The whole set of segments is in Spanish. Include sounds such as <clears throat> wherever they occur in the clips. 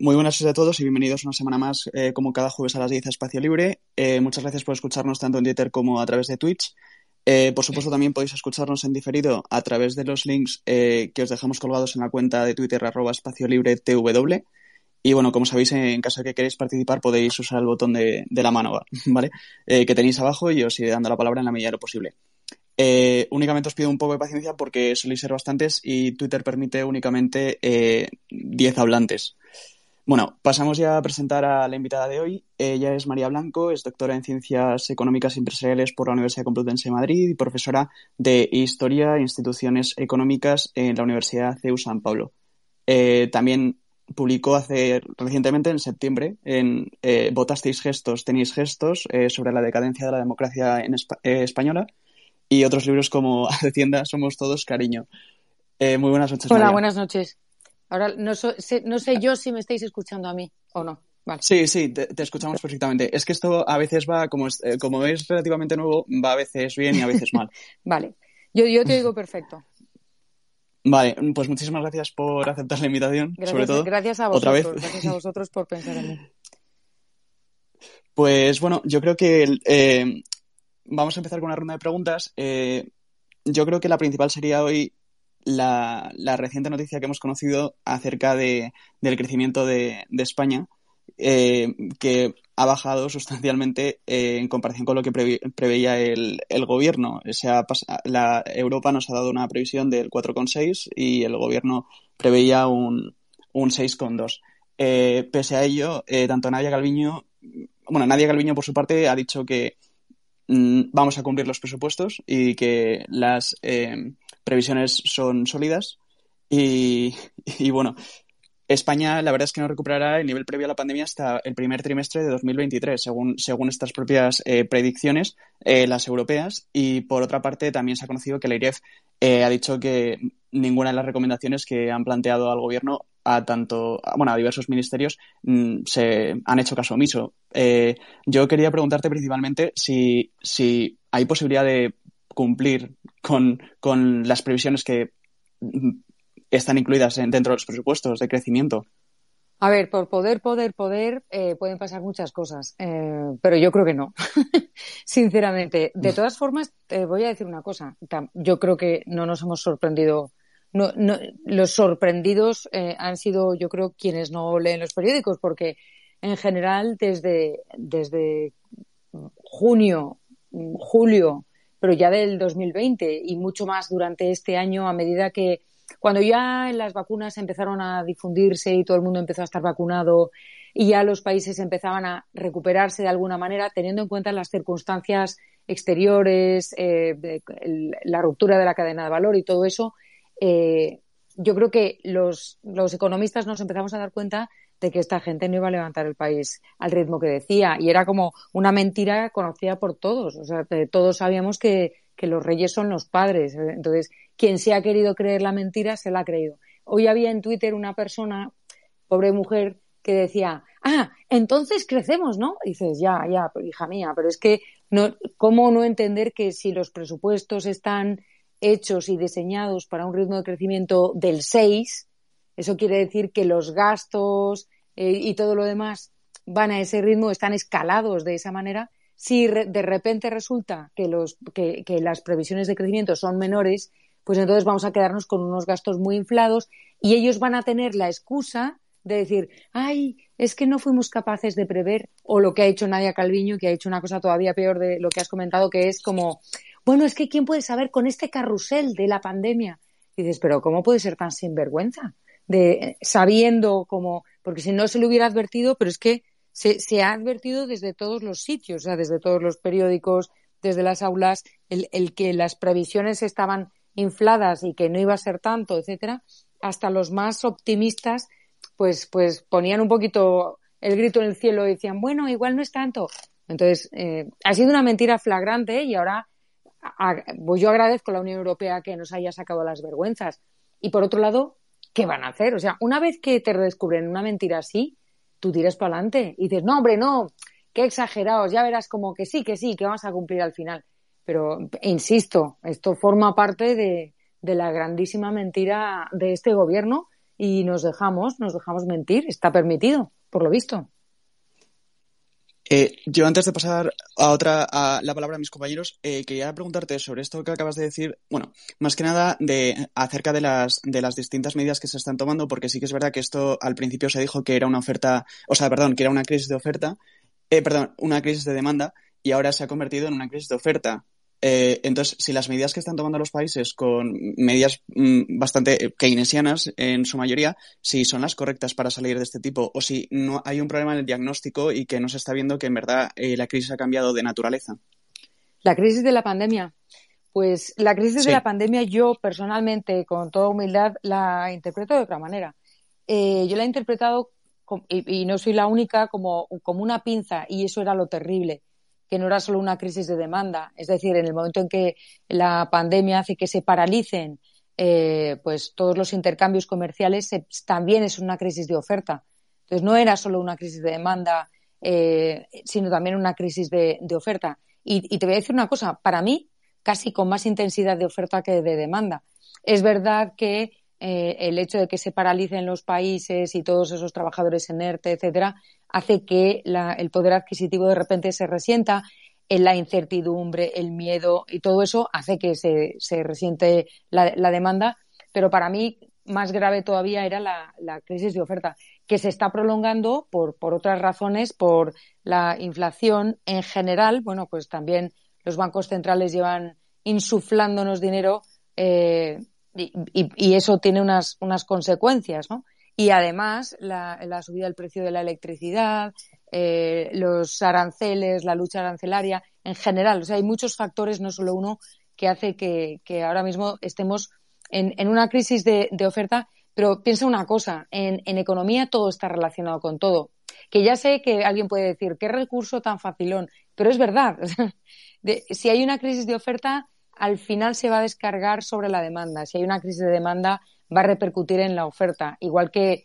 muy buenas a todos y bienvenidos una semana más, eh, como cada jueves a las 10 a Espacio Libre. Eh, muchas gracias por escucharnos tanto en Twitter como a través de Twitch. Eh, por supuesto, también podéis escucharnos en diferido a través de los links que os dejamos colgados en la cuenta de Twitter arroba espacio libre TW. Y bueno, como sabéis, en caso de que queréis participar, podéis usar el botón de, la mano, <laughs> ¿vale? que tenéis abajo y os iré dando la palabra en la medida de lo posible. Únicamente os pido un poco de paciencia porque soléis ser bastantes y Twitter permite únicamente 10 eh, hablantes. Bueno, pasamos ya a presentar a la invitada de hoy. Ella es María Blanco, es doctora en Ciencias Económicas y Empresariales por la Universidad Complutense de Madrid y profesora de Historia e Instituciones Económicas en la Universidad CEU San Pablo. Eh, también publicó hace recientemente, en septiembre, en Votasteis gestos, tenéis gestos, sobre la decadencia de la democracia en española y otros libros como <laughs> Hacienda, Somos Todos Cariño. Eh, muy buenas noches. Hola, buenas noches. Ahora, no, sé, no sé yo si me estáis escuchando a mí o no. Vale. Sí, sí, te, escuchamos perfectamente. Es que esto a veces va, como es, eh, como es relativamente nuevo, va a veces bien y a veces mal. <laughs> vale, yo, yo te digo perfecto. Vale, pues muchísimas gracias por aceptar la invitación, gracias, sobre todo. Gracias a vosotros, gracias a vosotros por pensar en mí. Pues bueno, yo creo que eh, vamos a empezar con una ronda de preguntas. Eh, yo creo que la principal sería hoy la, reciente noticia que hemos conocido acerca de, del crecimiento de, España, eh, que ha bajado sustancialmente eh, en comparación con lo que preveía el, gobierno. O sea, la Europa nos ha dado una previsión del 4,6 y el gobierno preveía un, un 6,2. pese a ello, tanto Nadia Galviño, bueno, Nadia Galviño por su parte ha dicho que vamos a cumplir los presupuestos y que las eh, previsiones son sólidas. <laughs> Y, bueno, España la verdad es que no recuperará el nivel previo a la pandemia hasta el primer trimestre de 2023, según, según estas propias eh, predicciones, eh, las europeas. Y por otra parte, también se ha conocido que la IREF ha dicho que ninguna de las recomendaciones que han planteado al gobierno a tanto, bueno, a diversos ministerios mm, se han hecho caso omiso. Eh, yo quería preguntarte principalmente si, si hay posibilidad de cumplir con, las previsiones que mm, están incluidas dentro de los presupuestos de crecimiento. A ver, por poder, poder, poder, eh, pueden pasar muchas cosas, eh, pero yo creo que no, <laughs> sinceramente. De todas formas, te voy a decir una cosa. Yo creo que no nos hemos sorprendido no, no, los sorprendidos eh, han sido, yo creo, quienes no leen los periódicos, porque en general desde, desde junio, julio, pero ya del 2020 y mucho más durante este año, a medida que cuando ya las vacunas empezaron a difundirse y todo el mundo empezó a estar vacunado y ya los países empezaban a recuperarse de alguna manera, teniendo en cuenta las circunstancias exteriores, eh, la ruptura de la cadena de valor y todo eso, eh, yo creo que los, los economistas nos empezamos a dar cuenta de que esta gente no iba a levantar el país al ritmo que decía. Y era como una mentira conocida por todos. O sea, todos sabíamos que, que los reyes son los padres. Entonces, quien se ha querido creer la mentira, se la ha creído. Hoy había en Twitter una persona, pobre mujer, que decía, ah, entonces crecemos, ¿no? Dices, ya, ya, hija mía, pero es que, no, ¿cómo no entender que si los presupuestos están hechos y diseñados para un ritmo de crecimiento del 6, eso quiere decir que los gastos eh, y todo lo demás van a ese ritmo, están escalados de esa manera. Si de repente resulta que, los, que, que las previsiones de crecimiento son menores, pues entonces vamos a quedarnos con unos gastos muy inflados y ellos van a tener la excusa de decir, ay, es que no fuimos capaces de prever, o lo que ha hecho Nadia Calviño, que ha hecho una cosa todavía peor de lo que has comentado, que es como, bueno, es que ¿quién puede saber con este carrusel de la pandemia? Y dices, pero ¿cómo puede ser tan sinvergüenza? De, sabiendo cómo, porque si no se le hubiera advertido, pero es que se, se ha advertido desde todos los sitios, o sea, desde todos los periódicos, desde las aulas, el, el que las previsiones estaban infladas y que no iba a ser tanto, etcétera, hasta los más optimistas, pues, pues ponían un poquito el grito en el cielo y decían, bueno, igual no es tanto. Entonces, eh, ha sido una mentira flagrante y ahora pues yo agradezco a la Unión Europea que nos haya sacado las vergüenzas. Y por otro lado, ¿qué van a hacer? O sea, una vez que te descubren una mentira así, tú tiras para adelante y dices, no, hombre, no, qué exagerados, ya verás como que sí, que sí, que vamos a cumplir al final. Pero, insisto, esto forma parte de, de la grandísima mentira de este gobierno y nos dejamos, nos dejamos mentir. Está permitido, por lo visto. Eh, yo antes de pasar a otra a la palabra a mis compañeros, eh, quería preguntarte sobre esto que acabas de decir. Bueno, más que nada de acerca de las de las distintas medidas que se están tomando, porque sí que es verdad que esto al principio se dijo que era una oferta, o sea, perdón, que era una crisis de oferta, eh, perdón, una crisis de demanda y ahora se ha convertido en una crisis de oferta. Eh, entonces, si las medidas que están tomando los países con medidas mm, bastante keynesianas en su mayoría, si son las correctas para salir de este tipo o si no hay un problema en el diagnóstico y que no se está viendo que en verdad eh, la crisis ha cambiado de naturaleza. La crisis de la pandemia. Pues la crisis de la pandemia yo personalmente, con toda humildad, la interpreto de otra manera. Eh, yo la he interpretado, y, y, no soy la única, como, como una pinza y eso era lo terrible que no era solo una crisis de demanda. Es decir, en el momento en que la pandemia hace que se paralicen eh, pues todos los intercambios comerciales, también es una crisis de oferta. Entonces, no era solo una crisis de demanda, eh, sino también una crisis de, oferta. Y, te voy a decir una cosa, para mí, casi con más intensidad de oferta que de demanda. Es verdad que eh, el hecho de que se paralicen los países y todos esos trabajadores en ERTE, etcétera, hace que el poder adquisitivo de repente se resienta, en la incertidumbre, el miedo y todo eso hace que se, resiente la, demanda. Pero para mí, más grave todavía era la, crisis de oferta, que se está prolongando por, por otras razones, por la inflación en general. Bueno, pues también los bancos centrales llevan insuflándonos dinero eh, y, y, eso tiene unas, unas consecuencias, ¿no? Y además, la, subida del precio de la electricidad, eh, los aranceles, la lucha arancelaria, en general. O sea, hay muchos factores, no solo uno, que hace que, ahora mismo estemos en, una crisis de, oferta. Pero piensa una cosa, en, economía todo está relacionado con todo. Que ya sé que alguien puede decir, qué recurso tan facilón, pero es verdad. <laughs> si hay una crisis de oferta, al final se va a descargar sobre la demanda. Si hay una crisis de demanda, va a repercutir en la oferta. Igual que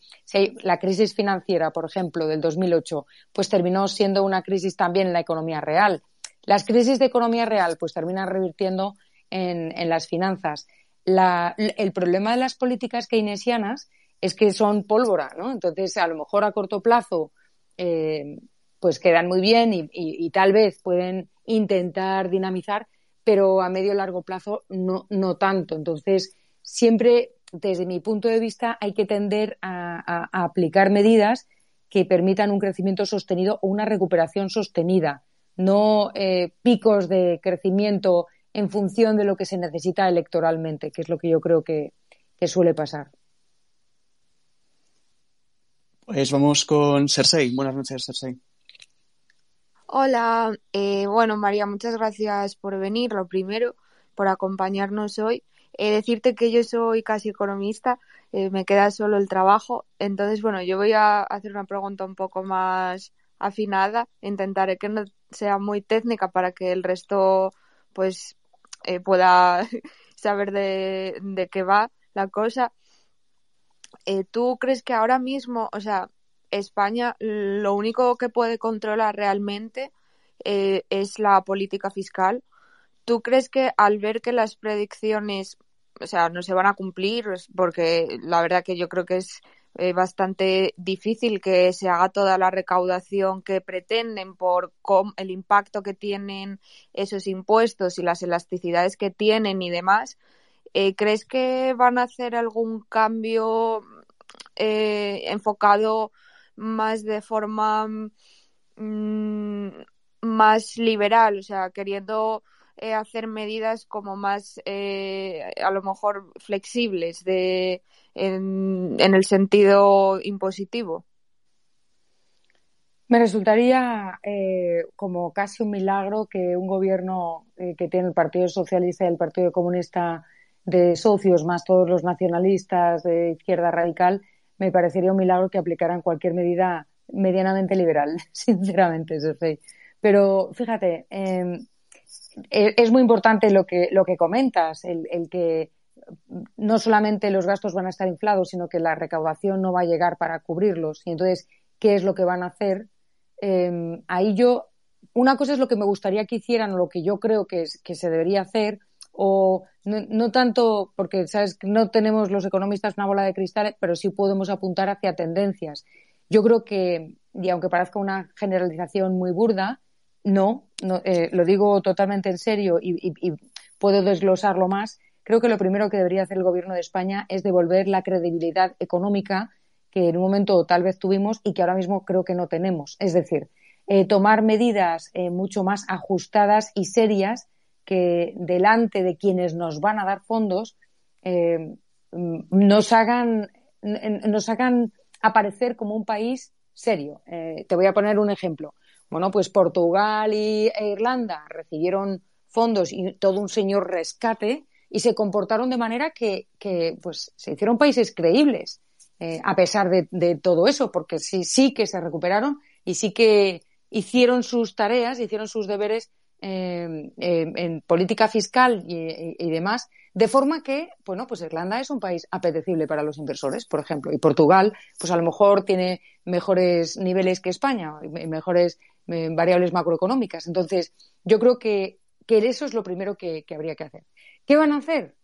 la crisis financiera, por ejemplo, del 2008, pues terminó siendo una crisis también en la economía real. Las crisis de economía real pues terminan revirtiendo en, las finanzas. el problema de las políticas keynesianas es que son pólvora, ¿no? Entonces, a lo mejor a corto plazo, eh, pues quedan muy bien y, tal vez pueden intentar dinamizar, pero a medio y largo plazo no tanto. Entonces, siempre desde mi punto de vista, hay que tender a, aplicar medidas que permitan un crecimiento sostenido o una recuperación sostenida, no eh, picos de crecimiento en función de lo que se necesita electoralmente, que es lo que yo creo que, suele pasar. Pues vamos con Cersei. Buenas noches, Cersei. Hola, eh, bueno María, muchas gracias por venir, lo primero, por acompañarnos hoy. Eh, decirte que yo soy casi economista, eh, me queda solo el trabajo. Entonces, bueno, yo voy a hacer una pregunta un poco más afinada. Intentaré que no sea muy técnica para que el resto, pues, eh, pueda <laughs> saber de, de qué va la cosa. ¿Tú crees que ahora mismo, o sea, España lo único que puede controlar realmente es la política fiscal? ¿Tú crees que al ver que las predicciones, o sea, no se van a cumplir, porque la verdad que yo creo que es eh, bastante difícil que se haga toda la recaudación que pretenden por el impacto que tienen esos impuestos y las elasticidades que tienen y demás, eh, ¿crees que van a hacer algún cambio eh, enfocado más de forma mm, más liberal, o sea, queriendo eh, hacer medidas como más, eh, a lo mejor, flexibles de, en, el sentido impositivo. Me resultaría eh, como casi un milagro que un gobierno que tiene el Partido Socialista y el Partido Comunista de socios, más todos los nacionalistas de izquierda radical, me parecería un milagro que aplicaran cualquier medida medianamente liberal, <laughs> sinceramente, Pero fíjate, em, eh, es muy importante lo que, lo que comentas, el, que no solamente los gastos van a estar inflados, sino que la recaudación no va a llegar para cubrirlos. Y entonces, ¿qué es lo que van a hacer? Em, ahí yo, una cosa es lo que me gustaría que hicieran lo que yo creo que, que se debería hacer, o no, tanto porque sabes no tenemos los economistas una bola de cristal, pero sí podemos apuntar hacia tendencias. Yo creo que, y aunque parezca una generalización muy burda, no, eh, lo digo totalmente en serio y, puedo desglosarlo más. Creo que lo primero que debería hacer el Gobierno de España es devolver la credibilidad económica que en un momento tal vez tuvimos y que ahora mismo creo que no tenemos. Es decir, eh, tomar medidas eh, mucho más ajustadas y serias que delante de quienes nos van a dar fondos eh, nos hagan nos hagan aparecer como un país serio. te voy a poner un ejemplo. Bueno, pues Portugal y, e Irlanda recibieron fondos y todo un señor rescate y se comportaron de manera que, pues, se hicieron países creíbles a pesar de, de, todo eso, porque sí, sí que se recuperaron y sí que hicieron sus tareas, hicieron sus deberes eh, eh, en política fiscal y, demás, de forma que, bueno, pues Irlanda es un país apetecible para los inversores, por ejemplo, y Portugal, pues a lo mejor tiene mejores niveles que España, mejores eh, variables macroeconómicas. Entonces, yo creo que, eso es lo primero que, habría que hacer. ¿Qué van a hacer?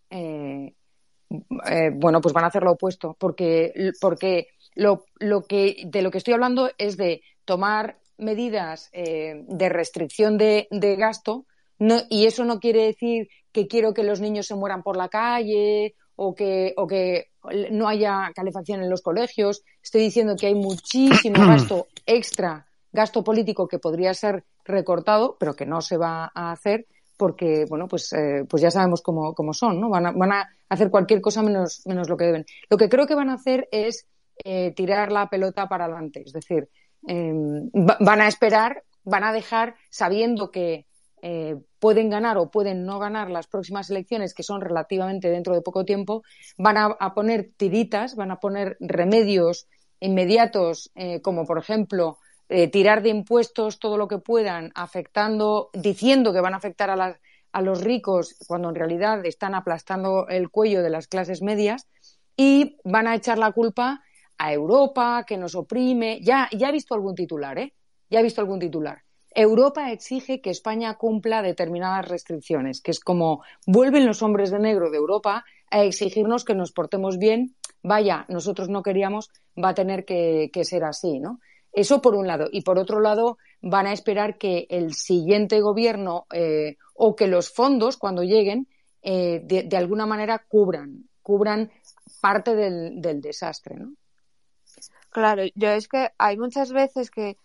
bueno, pues van a hacer lo opuesto, porque, porque lo, lo que, de lo que estoy hablando es de tomar medidas eh, de restricción de, gasto y eso no quiere decir que quiero que los niños se mueran por la calle o que, o que no haya calefacción en los colegios. Estoy diciendo que hay muchísimo <clears throat> gasto extra, gasto político que podría ser recortado, pero que no se va a hacer porque, bueno, pues, eh, pues ya sabemos cómo, cómo son, ¿no? Van a, van a, hacer cualquier cosa menos, menos lo que deben. Lo que creo que van a hacer es eh, tirar la pelota para adelante, es decir, Em, van a esperar, van a dejar sabiendo que eh, pueden ganar o pueden no ganar las próximas elecciones, que son relativamente dentro de poco tiempo, van a, poner tiritas, van a poner remedios inmediatos, eh, como por ejemplo eh, tirar de impuestos todo lo que puedan, afectando, diciendo que van a afectar a, a los ricos cuando en realidad están aplastando el cuello de las clases medias y van a echar la culpa a Europa, que nos oprime. Ya, ya he visto algún titular, ¿eh? Ya he visto algún titular. Europa exige que España cumpla determinadas restricciones, que es como vuelven los hombres de negro de Europa a exigirnos que nos portemos bien. Vaya, nosotros no queríamos, va a tener que, ser así, ¿no? Eso por un lado. Y por otro lado, van a esperar que el siguiente gobierno eh, o que los fondos, cuando lleguen, eh, de, alguna manera cubran, cubran parte del, del desastre, ¿no? Claro, yo es que hay muchas veces que,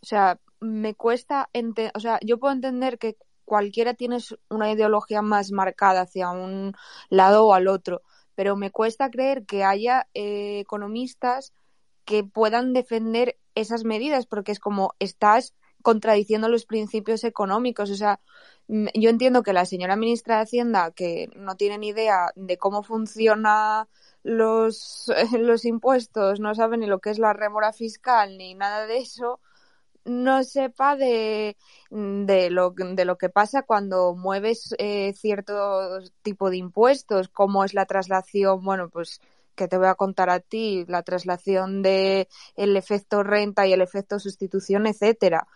o sea, me cuesta, o sea, yo puedo entender que cualquiera tiene una ideología más marcada hacia un lado o al otro, pero me cuesta creer que haya eh, economistas que puedan defender esas medidas, porque es como estás contradiciendo los principios económicos. O sea, yo entiendo que la señora ministra de Hacienda, que no tiene ni idea de cómo funciona los, <laughs> los impuestos, no sabe ni lo que es la rémora fiscal ni nada de eso, no sepa de, de, lo, de lo que pasa cuando mueves eh, cierto tipo de impuestos, como es la traslación, bueno, pues que te voy a contar a ti, la traslación de el efecto renta y el efecto sustitución, etcétera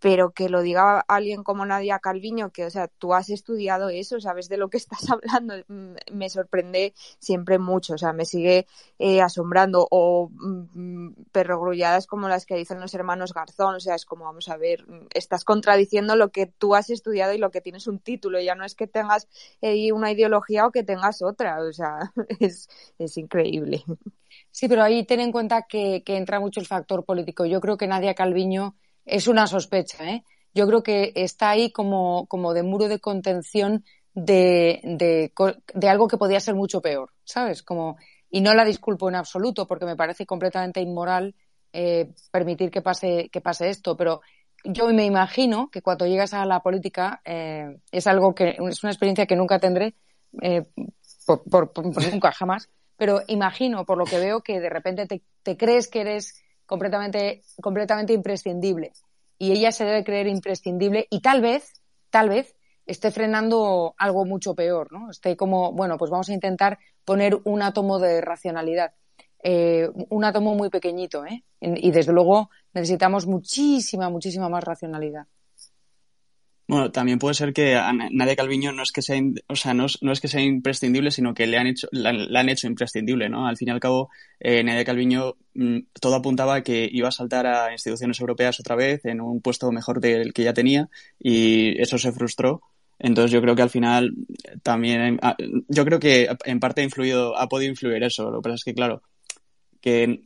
pero que lo diga alguien como Nadia Calviño, que, o sea, tú has estudiado eso, sabes de lo que <laughs> estás hablando, me sorprende siempre mucho, o sea, me sigue eh, asombrando, o perrogrulladas como las que dicen los hermanos Garzón, o sea, es como, vamos a ver, estás contradiciendo lo que tú has estudiado y lo que tienes un título, ya no es que tengas eh, una ideología o que tengas otra, o sea, <laughs> es, es increíble. Sí, pero ahí ten en cuenta que, que entra mucho el factor político. Yo creo que Nadia Calviño es una sospecha, ¿eh? Yo creo que está ahí como, como de muro de contención de, de, de, algo que podía ser mucho peor, ¿sabes? Como, y no la disculpo en absoluto porque me parece completamente inmoral eh, permitir que pase, que pase esto, pero yo me imagino que cuando llegas a la política eh, es algo que es una experiencia que nunca tendré, eh, por, por, por, nunca jamás, pero imagino por lo que veo que de repente te, te crees que eres completamente, completamente imprescindible. Y ella se debe creer imprescindible y tal vez, tal vez, esté frenando algo mucho peor, ¿no? Esté como, bueno, pues vamos a intentar poner un átomo de racionalidad. Eh, un átomo muy pequeñito, ¿eh? Y desde luego necesitamos muchísima, muchísima más racionalidad. Bueno, también puede ser que a Nadia Calviño no es que sea, o sea, no es, no es, que sea imprescindible, sino que le han hecho, la, han hecho imprescindible, ¿no? Al fin y al cabo, eh, Nadia Calviño mm, todo apuntaba a que iba a saltar a instituciones europeas otra vez en un puesto mejor del que ya tenía y eso se frustró. Entonces yo creo que al final también, ah, yo creo que en parte ha influido, ha podido influir eso. Lo que pasa es que, claro, que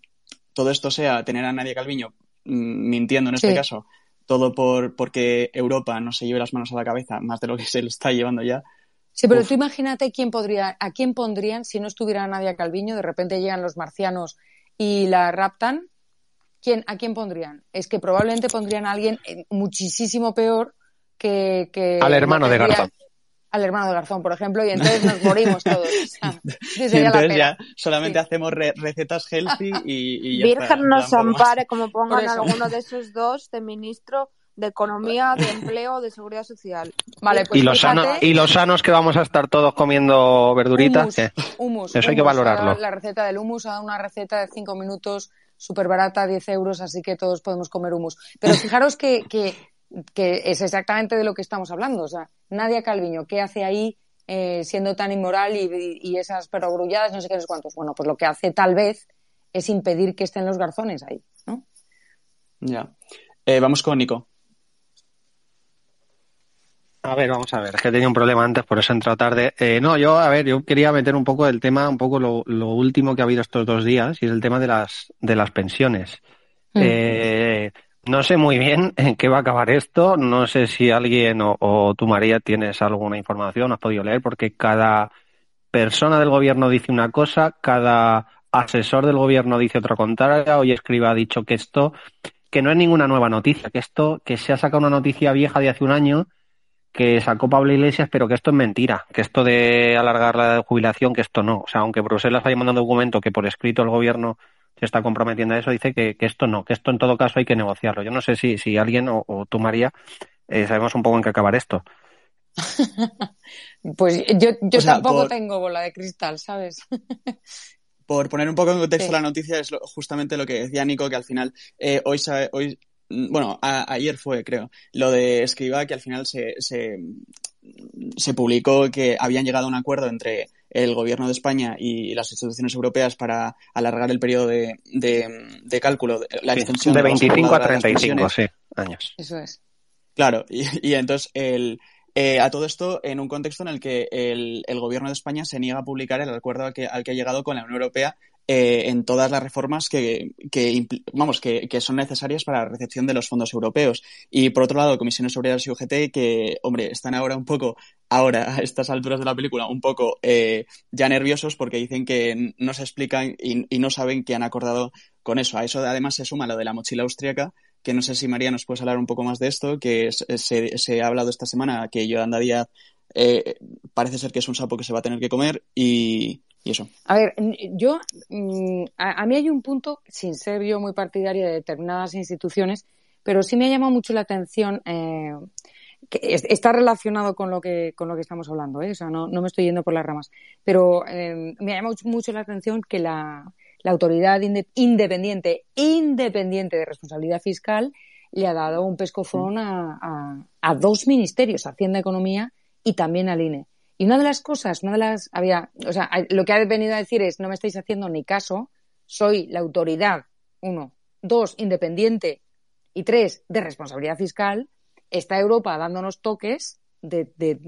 todo esto sea tener a Nadia Calviño mm, mintiendo en este caso todo por porque Europa no se lleve las manos a la cabeza más de lo que se lo está llevando ya. Sí, pero tú imagínate quién podría, a quién pondrían si no estuviera Nadia Calviño, de repente llegan los marcianos y la raptan. ¿Quién, ¿A quién pondrían? Es que probablemente pondrían a alguien eh, muchísimo peor que. que Al hermano de Garzón al hermano de Garzón, por ejemplo, y entonces nos morimos todos. <laughs> entonces ya solamente hacemos recetas healthy y, ya Virgen nos ampare como <laughs> pongan alguno de esos dos de ministro de Economía, de Empleo, de Seguridad Social. Vale, pues ¿Y, los sanos, y los sanos que vamos a estar todos comiendo verduritas. Humus, Eso hay que valorarlo. La receta del humus, una receta de cinco minutos súper barata, 10 euros, así que todos podemos comer humus. Pero fijaros que, que que es exactamente de lo que estamos hablando. O sea, Nadia Calviño, ¿qué hace ahí eh, siendo tan inmoral y, esas perogrulladas, no sé qué, es cuántos? Bueno, pues lo que hace tal vez es impedir que estén los garzones ahí, ¿no? Ya. Eh, vamos con Nico. A ver, vamos a ver, es que tenía un problema antes, por eso he entrado tarde. Eh, no, yo, a ver, yo quería meter un poco el tema, un poco lo, último que ha habido estos dos días, y es el tema de las, de las pensiones. Mm. Eh, no sé muy bien <laughs> en qué va a acabar esto. No sé si alguien o, tú, María, tienes alguna información, has podido leer, porque cada persona del gobierno dice una cosa, cada asesor del gobierno dice otra contraria. Hoy Escriba ha dicho que esto, que no es ninguna nueva noticia, que esto, que se ha sacado una noticia vieja de hace un año, que sacó Pablo Iglesias, pero que esto es mentira, que esto de alargar la jubilación, que esto no. O sea, aunque Bruselas haya mandado documento que por escrito el gobierno se está comprometiendo a eso, dice que, esto no, que esto en todo caso hay que negociarlo. Yo no sé si, si alguien o, tú, María, eh, sabemos un poco en qué acabar esto. <laughs> pues yo, yo tampoco tengo bola de cristal, ¿sabes? <laughs> por poner un poco en contexto la noticia, es justamente lo que decía Nico, que al final eh, hoy, hoy mm, bueno, ayer fue, creo, lo de Escriba, que al final se, se, se publicó que habían llegado a un acuerdo entre el gobierno de España y las instituciones europeas para alargar el periodo de, de, cálculo, la extensión de 25 a 35 sí, años. Eso es. Claro, y, y entonces el, eh, a todo esto en un contexto en el que el, el, gobierno de España se niega a publicar el acuerdo al que, al que ha llegado con la Unión Europea eh, en todas las reformas que, vamos, que, son necesarias para la recepción de los fondos europeos. Y por otro lado, comisiones obreras y UGT, que, hombre, están ahora un poco, ahora, a estas alturas de la película, un poco eh, ya nerviosos porque dicen que no se explican y, y, no saben qué han acordado con eso. A eso además se suma lo de la mochila austríaca, que no sé si María nos puedes hablar un poco más de esto, que se, se ha hablado esta semana que Yolanda Díaz eh, parece ser que es un sapo que se va a tener que comer y, eso. A ver, yo, mm, a, mí hay un punto, sin ser yo muy partidaria de determinadas instituciones, pero sí me ha llamado mucho la atención, eh, que está relacionado con lo que, con lo que estamos hablando, ¿eh? o sea, no, no me estoy yendo por las ramas, pero eh, me ha llamado mucho la atención que la, la autoridad independiente, independiente de responsabilidad fiscal, le ha dado un pescozón a, a, a dos ministerios, Hacienda, Economía y también al INE. Y una de las cosas, una de las, había, o sea, lo que ha venido a decir es, no me estáis haciendo ni caso, soy la autoridad, uno, dos, independiente y tres, de responsabilidad fiscal, está Europa dándonos toques de, de,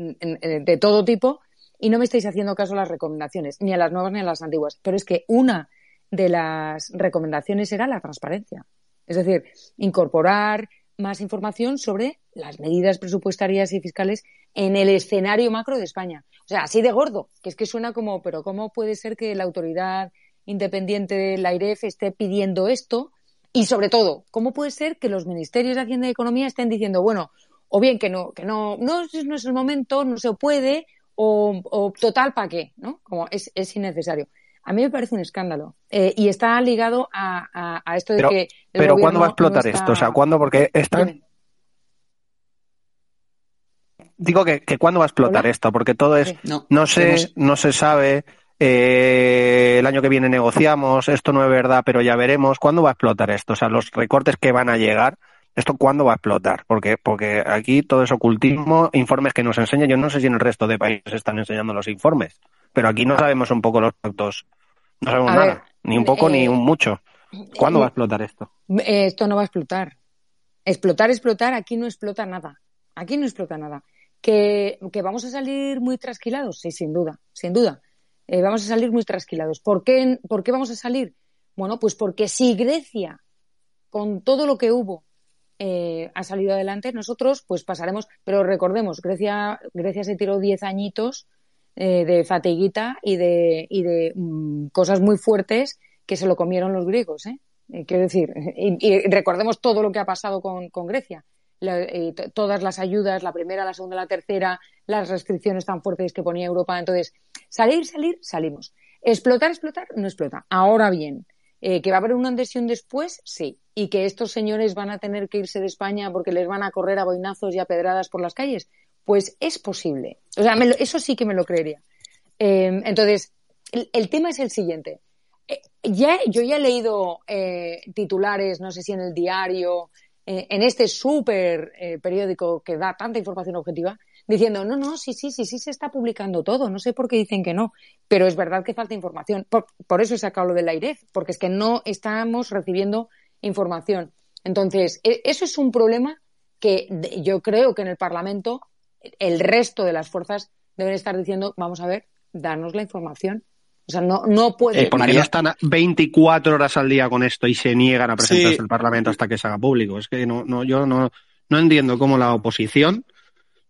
de, todo tipo y no me estáis haciendo caso a las recomendaciones, ni a las nuevas ni a las antiguas. Pero es que una de las recomendaciones era la transparencia. Es decir, incorporar más información sobre las medidas presupuestarias y fiscales en el escenario macro de España. O sea, así de gordo, que es que suena como, pero ¿cómo puede ser que la autoridad independiente de la IREF esté pidiendo esto? Y sobre todo, ¿cómo puede ser que los ministerios de Hacienda y Economía estén diciendo, bueno, o bien que no, que no, no, no es el momento, no se puede, o, total, ¿para qué? ¿No? Como es, es innecesario. A mí me parece un escándalo. Eh, y está ligado a, esto de que. pero ¿cuándo va a explotar esto? O sea, ¿cuándo? Porque están. Digo que, que ¿cuándo va a explotar esto? Porque todo es. No, no, se, no se sabe. Eh, el año que viene negociamos. Esto no es verdad, pero ya veremos. ¿Cuándo va a explotar esto? O sea, los recortes que van a llegar. ¿Esto cuándo va a explotar? Porque, porque aquí todo es ocultismo, informes que nos enseñan. Yo no sé si en el resto de países están enseñando los informes, pero aquí no sabemos un poco los datos. No sabemos nada, ni un poco ni un mucho. ¿Cuándo va a explotar esto? Esto no va a explotar. Explotar, explotar, aquí no explota nada. Aquí no explota nada. ¿Que, vamos a salir muy trasquilados? Sí, sin duda, sin duda. Eh, vamos a salir muy trasquilados. ¿Por qué, ¿Por qué vamos a salir? Bueno, pues porque si Grecia, con todo lo que hubo, eh, ha salido adelante, nosotros pues pasaremos, pero recordemos, Grecia, Grecia se tiró diez añitos eh, de fatiguita y de, y de mm, cosas muy fuertes que se lo comieron los griegos. ¿eh? quiero decir, y, recordemos todo lo que ha pasado con, Grecia. Eh, todas las ayudas, la primera, la segunda, la tercera, las restricciones tan fuertes que ponía Europa. Entonces, salir, salir, salimos. Explotar, explotar, no explota. Ahora bien, eh, ¿que va a haber una adhesión después? Sí. ¿Y que estos señores van a tener que irse de España porque les van a correr a boinazos y a pedradas por las calles? Pues es posible. O sea, eso sí que me lo creería. Eh, entonces, el, tema es el siguiente. ya, yo ya he leído titulares, no sé si en el diario, eh, en este súper eh, periódico que da tanta información objetiva, diciendo, no, no, sí, sí, sí, sí se está publicando todo, no sé por qué dicen que no, pero es verdad que falta información. Por, eso he sacado lo de la IREF, porque es que no estamos recibiendo información. Entonces, e, eso es un problema que yo creo que en el Parlamento el resto de las fuerzas deben estar diciendo, vamos a ver, darnos la información. O sea, no, no puede. Eh, porque no están 24 horas al día con esto y se niegan a presentarse al Parlamento hasta que se haga público. Es que no, no, yo no, no entiendo cómo la oposición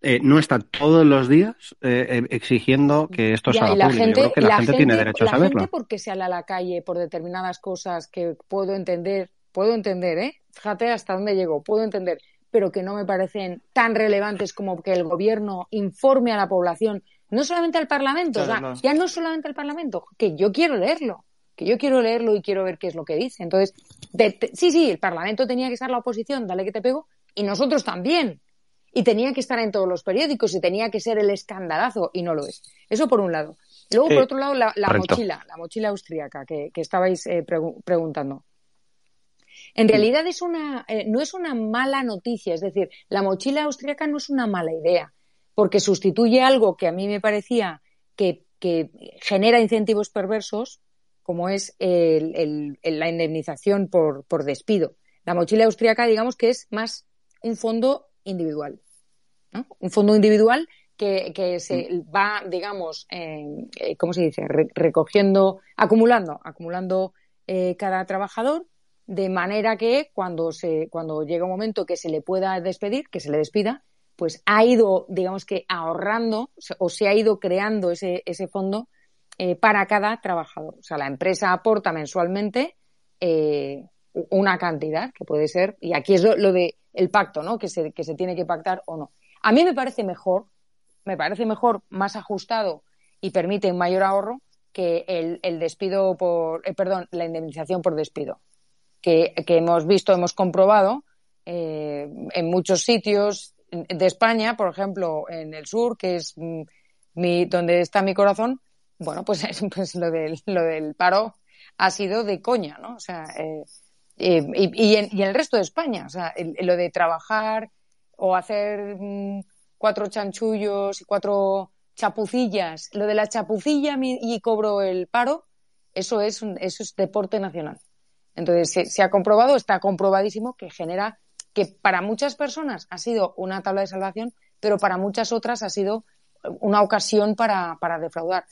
eh, no está todos los días eh, exigiendo que esto se haga público. yo creo que la, gente, tiene derecho a saberlo. Gente porque sale a la calle por determinadas cosas que puedo entender, puedo entender, ¿eh? Fíjate hasta dónde llego, puedo entender, pero que no me parecen tan relevantes como que el gobierno informe a la población no solamente al Parlamento, o sea, ya no solamente al Parlamento, que yo quiero leerlo, que yo quiero leerlo y quiero ver qué es lo que dice. Entonces, sí, sí, el Parlamento tenía que estar la oposición, dale que te pego, y nosotros también. Y tenía que estar en todos los periódicos y tenía que ser el escandalazo, y no lo es. Eso por un lado. Luego, por otro lado, la, mochila, la mochila austríaca que, estabais eh, preguntando. En realidad es una, eh, no es una mala noticia, es decir, la mochila austríaca no es una mala idea porque sustituye algo que a mí me parecía que, genera incentivos perversos, como es la indemnización por, despido. La mochila austríaca, digamos que es más un fondo individual. Un fondo individual que, se mm. va, digamos, eh, ¿cómo se dice? recogiendo, acumulando, acumulando eh, cada trabajador, de manera que cuando, se, cuando llega un momento que se le pueda despedir, que se le despida, pues ha ido, digamos que, ahorrando o se ha ido creando ese, ese fondo eh, para cada trabajador. O sea, la empresa aporta mensualmente eh, una cantidad que puede ser, y aquí es lo, de el pacto, ¿no? Que se, que se tiene que pactar o no. A mí me parece mejor, me parece mejor, más ajustado y permite mayor ahorro que el, el despido por, eh, perdón, la indemnización por despido, que, que hemos visto, hemos comprobado en muchos sitios de España, por ejemplo, en el sur, que es mm, mi, donde está mi corazón, bueno, pues, <laughs> pues lo, del, lo del paro ha sido de coña, ¿no? O sea, eh, eh, y, en, y, en, el resto de España, o sea, lo de trabajar o hacer mm, cuatro chanchullos y cuatro chapucillas, lo de la chapucilla y cobro el paro, eso es, eso es deporte nacional. Entonces, se ha comprobado, está comprobadísimo que genera que para muchas personas ha sido una tabla de salvación, pero para muchas otras ha sido una ocasión para, para defraudar.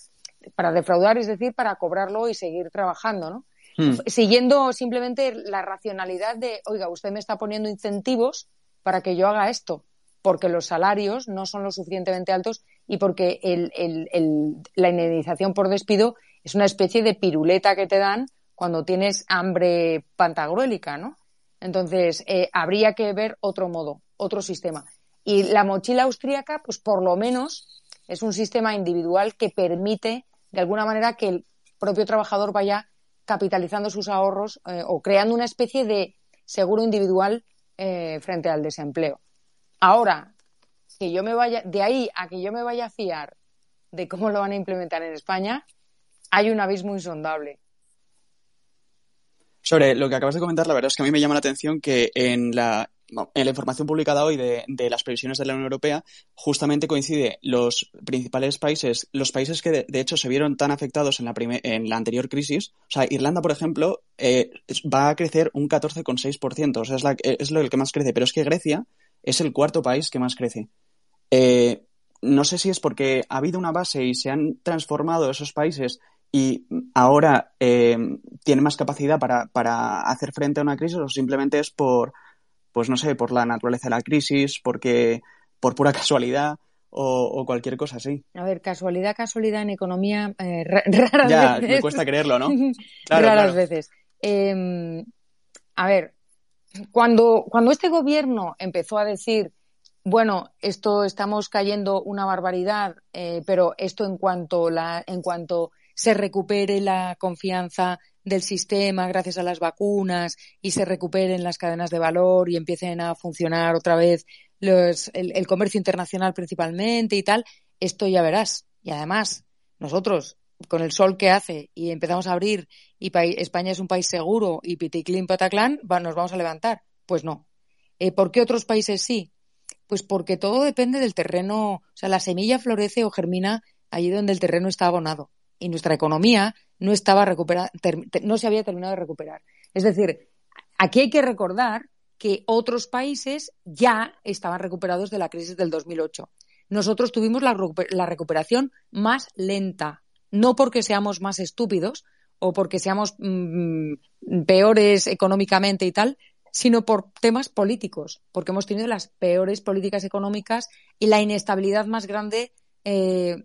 Para defraudar, es decir, para cobrarlo y seguir trabajando, ¿no? Hmm. Siguiendo simplemente la racionalidad de, oiga, usted me está poniendo incentivos para que yo haga esto, porque los salarios no son lo suficientemente altos y porque el, el, la indemnización por despido es una especie de piruleta que te dan cuando tienes hambre pantagruélica, ¿no? Entonces, eh, habría que ver otro modo, otro sistema. Y la mochila austríaca, pues por lo menos es un sistema individual que permite, de alguna manera, que el propio trabajador vaya capitalizando sus ahorros eh, o creando una especie de seguro individual eh, frente al desempleo. Ahora, que yo me vaya, de ahí a que yo me vaya a fiar de cómo lo van a implementar en España, hay un abismo insondable. Sobre lo que acabas de comentar, la verdad es que a mí me llama la atención que en la en la información publicada hoy de, las previsiones de la Unión Europea, justamente coincide los principales países, los países que de, hecho se vieron tan afectados en la, en la anterior crisis. O sea, Irlanda, por ejemplo, eh, va a crecer un 14,6%, o sea, es, la, es lo el que más crece, pero es que Grecia es el cuarto país que más crece. Eh, no sé si es porque ha habido una base y se han transformado esos países y ahora eh, tienen más capacidad para, para hacer frente a una crisis o simplemente es por, pues no sé, por la naturaleza de la crisis, porque por pura <laughs> casualidad o, cualquier cosa así. A ver, casualidad, casualidad en economía, eh, <laughs> raras ya, veces. me cuesta creerlo, ¿no? <laughs> raras veces. Em, a ver, cuando, cuando este gobierno empezó a decir, bueno, esto estamos cayendo una barbaridad, eh, pero esto en cuanto, la, en cuanto se recupere la confianza del sistema gracias a las vacunas y se recuperen las cadenas de valor y empiecen a funcionar otra vez los, el, comercio internacional principalmente y tal, esto ya verás. Y además, nosotros, con el sol que hace y empezamos a abrir y España es un país seguro y piticlin pataclán, nos vamos a levantar. Pues no. Eh, ¿Por qué otros países sí? Pues porque todo depende del terreno, o sea, la semilla florece o germina allí donde el terreno está abonado y nuestra economía no estaba recuperada, no se había terminado de recuperar. Es decir, aquí hay que recordar que otros países ya estaban recuperados de la crisis del 2008. Nosotros tuvimos la, recuperación más lenta, no porque seamos más estúpidos o porque seamos mm, peores económicamente y tal, sino por temas políticos, porque hemos tenido las peores políticas económicas y la inestabilidad más grande eh,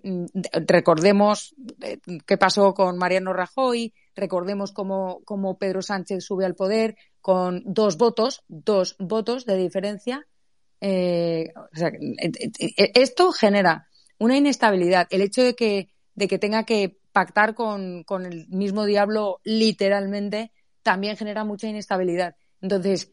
recordemos eh, qué pasó con Mariano Rajoy, recordemos cómo, cómo, Pedro Sánchez sube al poder con dos votos, dos votos de diferencia. Eh, esto genera una inestabilidad. El hecho de que, de que tenga que pactar con, con el mismo diablo literalmente también genera mucha inestabilidad. Entonces,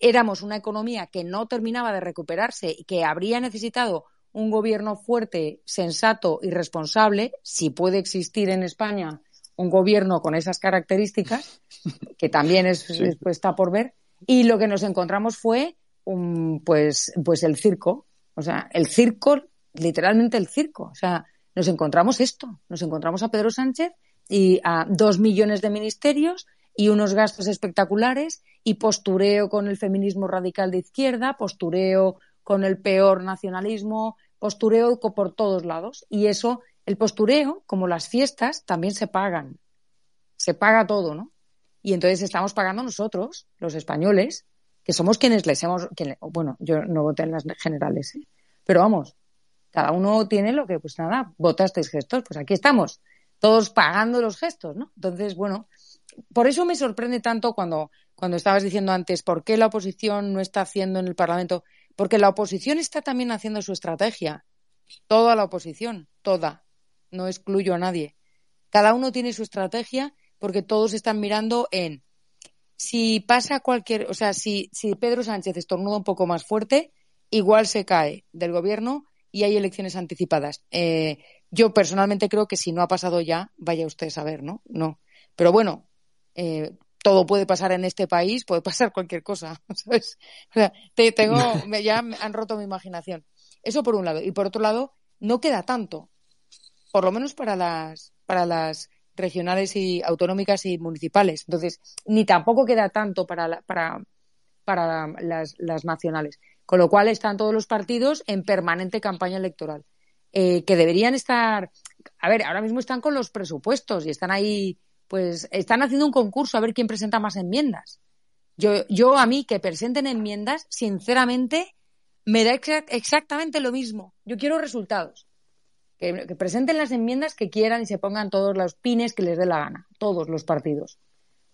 éramos una economía que no terminaba de recuperarse y que habría necesitado un gobierno fuerte, sensato y responsable, si puede existir en España un gobierno con esas características, <laughs> que también es, pues, está por ver, y lo que nos encontramos fue un, pues, pues el circo, o sea, el circo, literalmente el circo, o sea, nos encontramos esto, nos encontramos a Pedro Sánchez y a dos millones de ministerios y unos gastos espectaculares y postureo con el feminismo radical de izquierda, postureo con el peor nacionalismo, postureo por todos lados. Y eso, el postureo, como las fiestas, también se pagan. Se paga todo, ¿no? Y entonces estamos pagando nosotros, los españoles, que somos quienes les hemos. bueno, yo no voté en las generales, ¿eh? pero vamos, cada uno tiene lo que, pues nada, votasteis gestos, pues aquí estamos, todos pagando los gestos, ¿no? Entonces, bueno, por eso me sorprende tanto cuando, cuando estabas diciendo antes, ¿por qué la oposición no está haciendo en el Parlamento? Porque la oposición está también haciendo su estrategia. Toda la oposición, toda. No excluyo a nadie. Cada uno tiene su estrategia porque todos están mirando en si pasa cualquier, o sea, si, si Pedro Sánchez estornuda un poco más fuerte, igual se cae del gobierno y hay elecciones anticipadas. Eh, yo personalmente creo que si no ha pasado ya, vaya usted a saber, ¿no? No. Pero bueno, eh, todo puede pasar en este país, puede pasar cualquier cosa, <laughs> ¿sabes? O sea, te, tengo, <laughs> ya han roto mi imaginación. Eso por un lado. Y por otro lado, no queda tanto, por lo menos para las, para las regionales y autonómicas y municipales. Entonces, ni tampoco queda tanto para, para, para las, las, nacionales. Con lo cual están todos los partidos en permanente campaña electoral. Eh, que deberían estar. A ver, ahora mismo están con los presupuestos y están ahí pues están haciendo un concurso a ver quién presenta más enmiendas. Yo, yo a mí que presenten enmiendas, sinceramente, me da exactamente lo mismo. Yo quiero resultados. Que, presenten las enmiendas que quieran y se pongan todos los pines que les dé la gana, todos los partidos.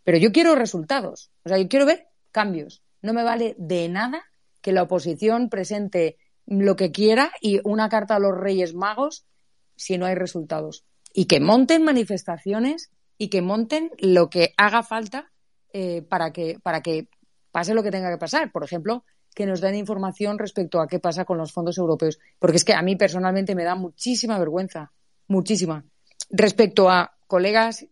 Pero yo quiero resultados. O sea, yo quiero ver cambios. No me vale de nada que la oposición presente lo que quiera y una carta a los Reyes Magos si no hay resultados. Y que monten manifestaciones y que monten lo que haga falta eh, para, que, para que pase lo que tenga que pasar. Por ejemplo, que nos den información respecto a qué pasa con los fondos europeos. Porque es que a mí personalmente me da muchísima vergüenza, muchísima, respecto a colegas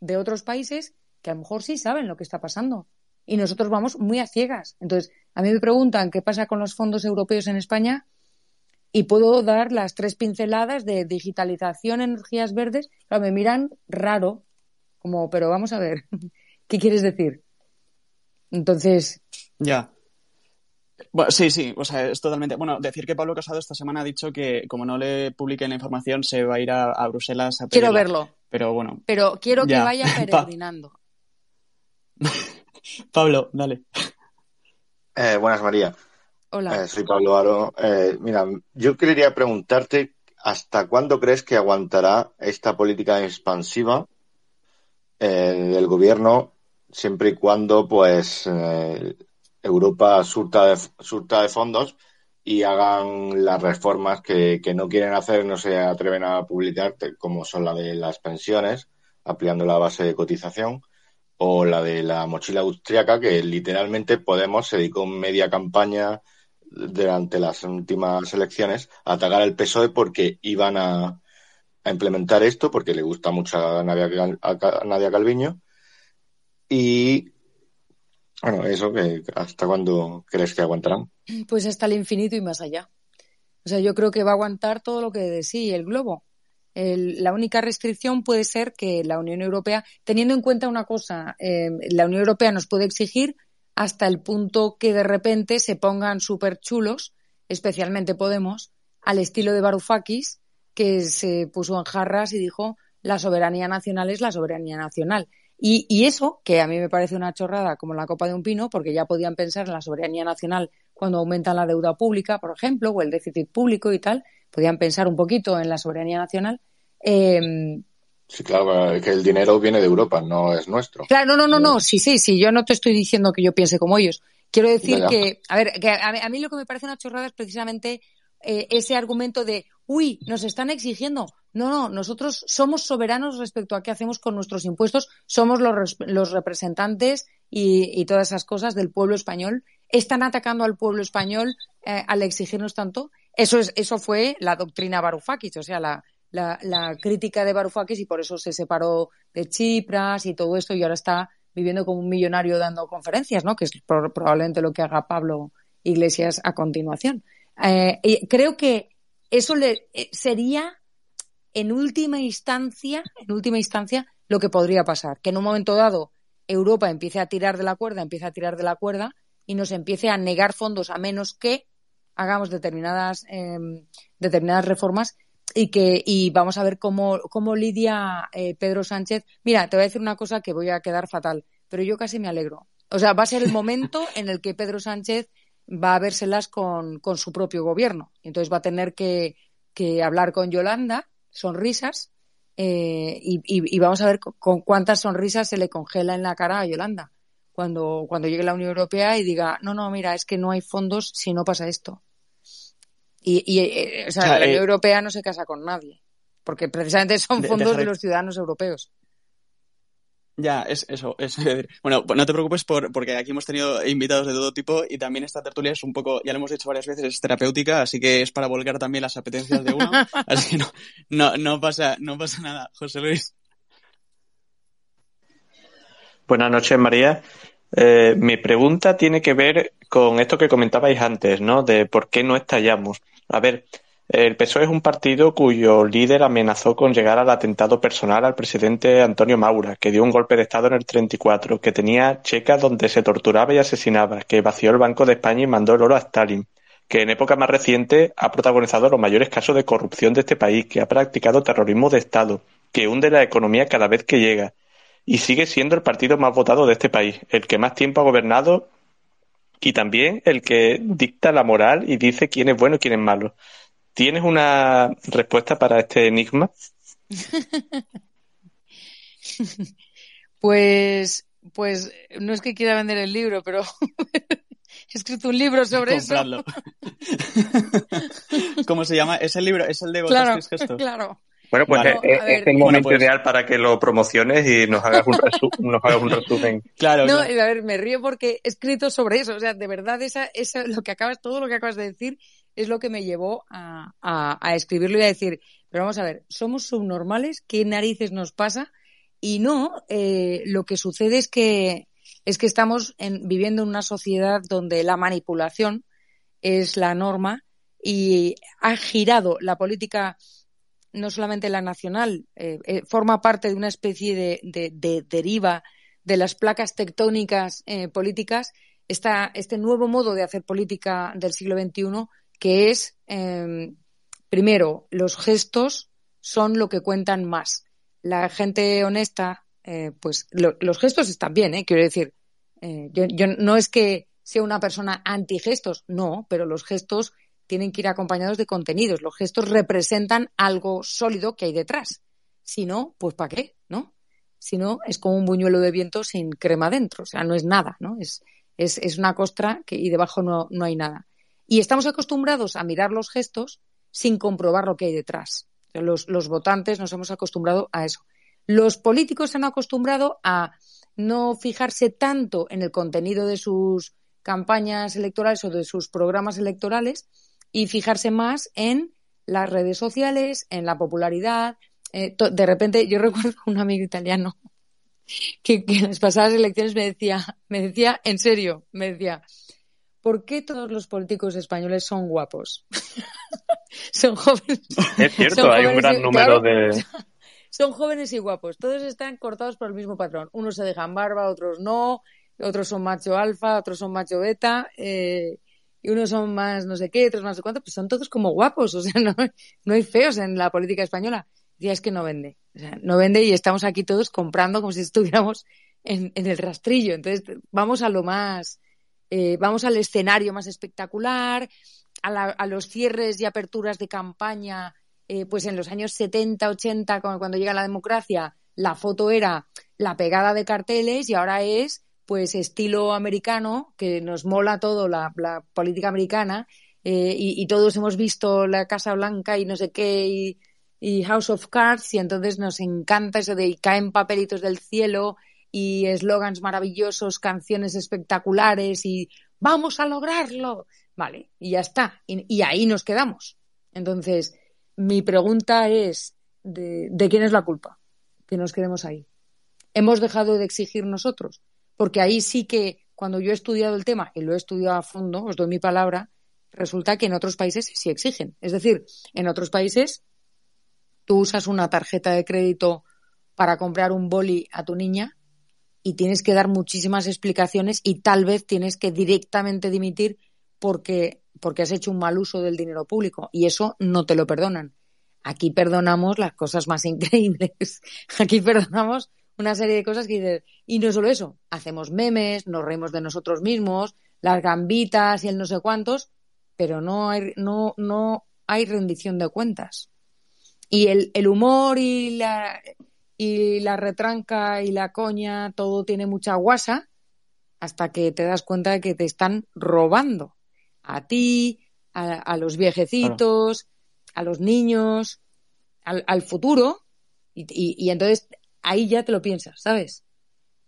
de otros países que a lo mejor sí saben lo que está pasando. y nosotros vamos muy a ciegas. Entonces, a mí me preguntan qué pasa con los fondos europeos en España y puedo dar las tres pinceladas de digitalización, energías verdes. Claro, me miran raro, como, pero vamos a ver, <laughs> ¿qué quieres decir? Entonces. Ya. Bueno, sí, sí, o sea, es totalmente. Bueno, decir que Pablo Casado esta semana ha dicho que como no le publiquen la información, se va a ir a, Bruselas a Quiero verlo. Pero bueno. Pero quiero que vaya <laughs> peregrinando. <laughs> Pablo, dale. Eh, buenas, María. Hola. Eh, soy Pablo Aro. Eh, mira, yo quería preguntarte hasta cuándo crees que aguantará esta política expansiva del gobierno siempre y cuando pues Europa surta de, surta de fondos y hagan las reformas que, que, no quieren hacer, no se atreven a publicar, como son la de las pensiones, ampliando la base de cotización, o la de la mochila austriaca, que literalmente Podemos se dedicó media campaña durante las últimas elecciones a atacar al PSOE porque iban a, a implementar esto, porque le gusta mucho a Nadia, a Nadia Calviño. Y bueno, eso, que ¿hasta cuándo crees que aguantarán? Pues hasta el infinito y más allá. O sea, yo creo que va a aguantar todo lo que de el globo. la única restricción puede ser que la Unión Europea, teniendo en cuenta una cosa, eh, la Unión Europea nos puede exigir hasta el punto que de repente se pongan súper chulos, especialmente Podemos, al estilo de Varoufakis, que se puso en jarras y dijo la soberanía nacional es la soberanía nacional. Y, eso, que a mí me parece una chorrada como la copa de un pino, porque ya podían pensar en la soberanía nacional cuando aumentan la deuda pública, por ejemplo, o el déficit público y tal, podían pensar un poquito en la soberanía nacional. Eh, sí, claro, que el dinero viene de Europa, no es nuestro. Claro, no, no, no, no, sí, sí, sí, yo no te estoy diciendo que yo piense como ellos. Quiero decir que, a ver, que a, mí lo que me parece una chorrada es precisamente eh, ese argumento de, uy, nos están exigiendo. No, no, nosotros somos soberanos respecto a qué hacemos con nuestros impuestos, somos los, representantes y, todas esas cosas del pueblo español. ¿Están atacando al pueblo español eh, al exigirnos tanto? Eso, es, eso fue la doctrina Varoufakis, o sea, la, la, la, crítica de Varoufakis y por eso se separó de Chipras y todo esto y ahora está viviendo como un millonario dando conferencias, ¿no? Que es probablemente lo que haga Pablo Iglesias a continuación. Eh, y creo que eso le, eh, sería en última instancia, en última instancia, lo que podría pasar. Que en un momento dado Europa empiece a tirar de la cuerda, empiece a tirar de la cuerda y nos empiece a negar fondos a menos que hagamos determinadas, em, determinadas reformas y que y vamos a ver cómo, cómo lidia eh, Pedro Sánchez. Mira, te voy a decir una cosa que voy a quedar fatal, pero yo casi me alegro. O sea, va a ser el momento en el que Pedro Sánchez va a vérselas con, con su propio gobierno. Entonces va a tener que, que hablar con Yolanda, sonrisas, eh, y, y, vamos a ver con, cuántas sonrisas se le congela en la cara a Yolanda cuando, cuando llegue la Unión Europea y diga, no, no, mira, es que no hay fondos si no pasa esto. Y, y eh, o sea, la Unión eh, Europea no se casa con nadie, porque precisamente son fondos de los ciudadanos europeos. Ya, es eso. Es, bueno, no te preocupes por, porque aquí hemos tenido invitados de todo tipo y también esta tertulia es un poco, ya lo hemos dicho varias veces, es terapéutica, así que es para volcar también las apetencias de uno. <laughs> así que no, no, no, pasa, no pasa nada, José Luis. Buenas noches, María. Eh, mi pregunta tiene que ver con esto que comentabais antes, ¿no? De por qué no estallamos. A ver, el PSOE es un partido cuyo líder amenazó con llegar al atentado personal al presidente Antonio Maura, que dio un golpe de Estado en el 34, que tenía checas donde se torturaba y asesinaba, que vació el Banco de España y mandó el oro a Stalin, que en época más reciente ha protagonizado los mayores casos de corrupción de este país, que ha practicado terrorismo de Estado, que hunde la economía cada vez que llega, y sigue siendo el partido más votado de este país, el que más tiempo ha gobernado y también el que dicta la moral y dice quién es bueno y quién es malo. ¿Tienes una respuesta para este enigma? <laughs> pues, pues no es que quiera vender el libro, pero <laughs> he escrito un libro sobre eso. <laughs> ¿Cómo se llama? ¿Es el libro? ¿Es el de claro, Claro. Bueno, pues es, el momento pues- ideal para que lo promociones y nos hagas un, nos hagas un resumen. Claro. No, a ver, me río porque he escrito sobre eso. O sea, de verdad, esa, esa, lo que acabas, todo lo que acabas de decir es lo que me llevó a, escribirlo y a decir, pero vamos a ver, somos subnormales, ¿qué narices nos pasa? Y no, eh, lo que sucede es que es que estamos viviendo en una sociedad donde la manipulación es la norma y ha girado la política, no solamente la nacional, eh, eh, forma parte de una especie de, deriva de las placas tectónicas eh, políticas, este nuevo modo de hacer política del siglo XXI, que es, em, primero, los gestos son lo que cuentan más. La gente honesta, pues los gestos están bien, quiero decir, yo, yo, no es que sea una persona anti-gestos, no, pero los gestos tienen que ir acompañados de contenidos. Los gestos representan algo sólido que hay detrás. Si no, pues ¿para qué? ¿No? Si no, es como un buñuelo de viento sin crema dentro. O sea, no es nada, ¿no? Es, es, es una costra que, y debajo no, no hay nada. Y estamos acostumbrados a mirar los gestos sin comprobar lo que hay detrás. Los, los votantes nos hemos acostumbrado a eso. Los políticos se han acostumbrado a no fijarse tanto en el contenido de sus campañas electorales o de sus programas electorales y fijarse más en las redes sociales, en la popularidad. Eh, de repente, yo <laughs> recuerdo un amigo italiano que, en las pasadas elecciones me decía, me decía, en serio, me decía, ¿por qué todos los políticos españoles son guapos? <laughs> son jóvenes. Es cierto, hay un gran número de. <laughs> Son jóvenes y guapos. Todos están cortados por el mismo patrón. Unos se dejan barba, otros no otros son macho alfa, otros son macho beta, eh, y unos son más no sé qué, otros más no sé cuánto, pues son todos como guapos, <laughs> o sea, no, no hay feos en la política española. Y es que no vende, o sea, no vende y estamos aquí todos comprando como si estuviéramos en, en el rastrillo. Entonces, vamos a lo más, eh, vamos al escenario más espectacular, a, la, a, los cierres y aperturas de campaña, eh, pues en los años 70, 80, cuando llega la democracia, la foto era la pegada de carteles y ahora es pues estilo americano, que nos mola todo la, política americana, eh, y, todos hemos visto la Casa Blanca y no sé qué, y, House of Cards, y entonces nos encanta eso de caen papelitos del cielo y eslogans maravillosos, canciones espectaculares y vamos a lograrlo. Vale, y ya está. Y, ahí nos quedamos. Entonces, mi pregunta es, ¿de, ¿de quién es la culpa? Que nos quedemos ahí. ¿Hemos dejado de exigir nosotros? porque ahí sí que cuando yo he estudiado el tema y lo he estudiado a fondo, os doy mi palabra, resulta que en otros países sí exigen. Es decir, en otros países tú usas una tarjeta de crédito para comprar un boli a tu niña y tienes que dar muchísimas explicaciones y tal vez tienes que directamente dimitir porque, porque has hecho un mal uso del dinero público y eso no te lo perdonan. Aquí perdonamos las cosas más <laughs> increíbles. Aquí perdonamos una serie de cosas que dices, y no solo eso, hacemos memes, nos reímos de nosotros mismos, las gambitas y el no sé cuántos, pero no hay, no, no hay rendición de cuentas. Y el, el humor y la, y la retranca y la coña, todo tiene mucha guasa, hasta que te das cuenta de que te están robando a ti, a, los viejecitos, a los niños, al, al futuro, y, y, entonces ahí ya te lo piensas, ¿sabes?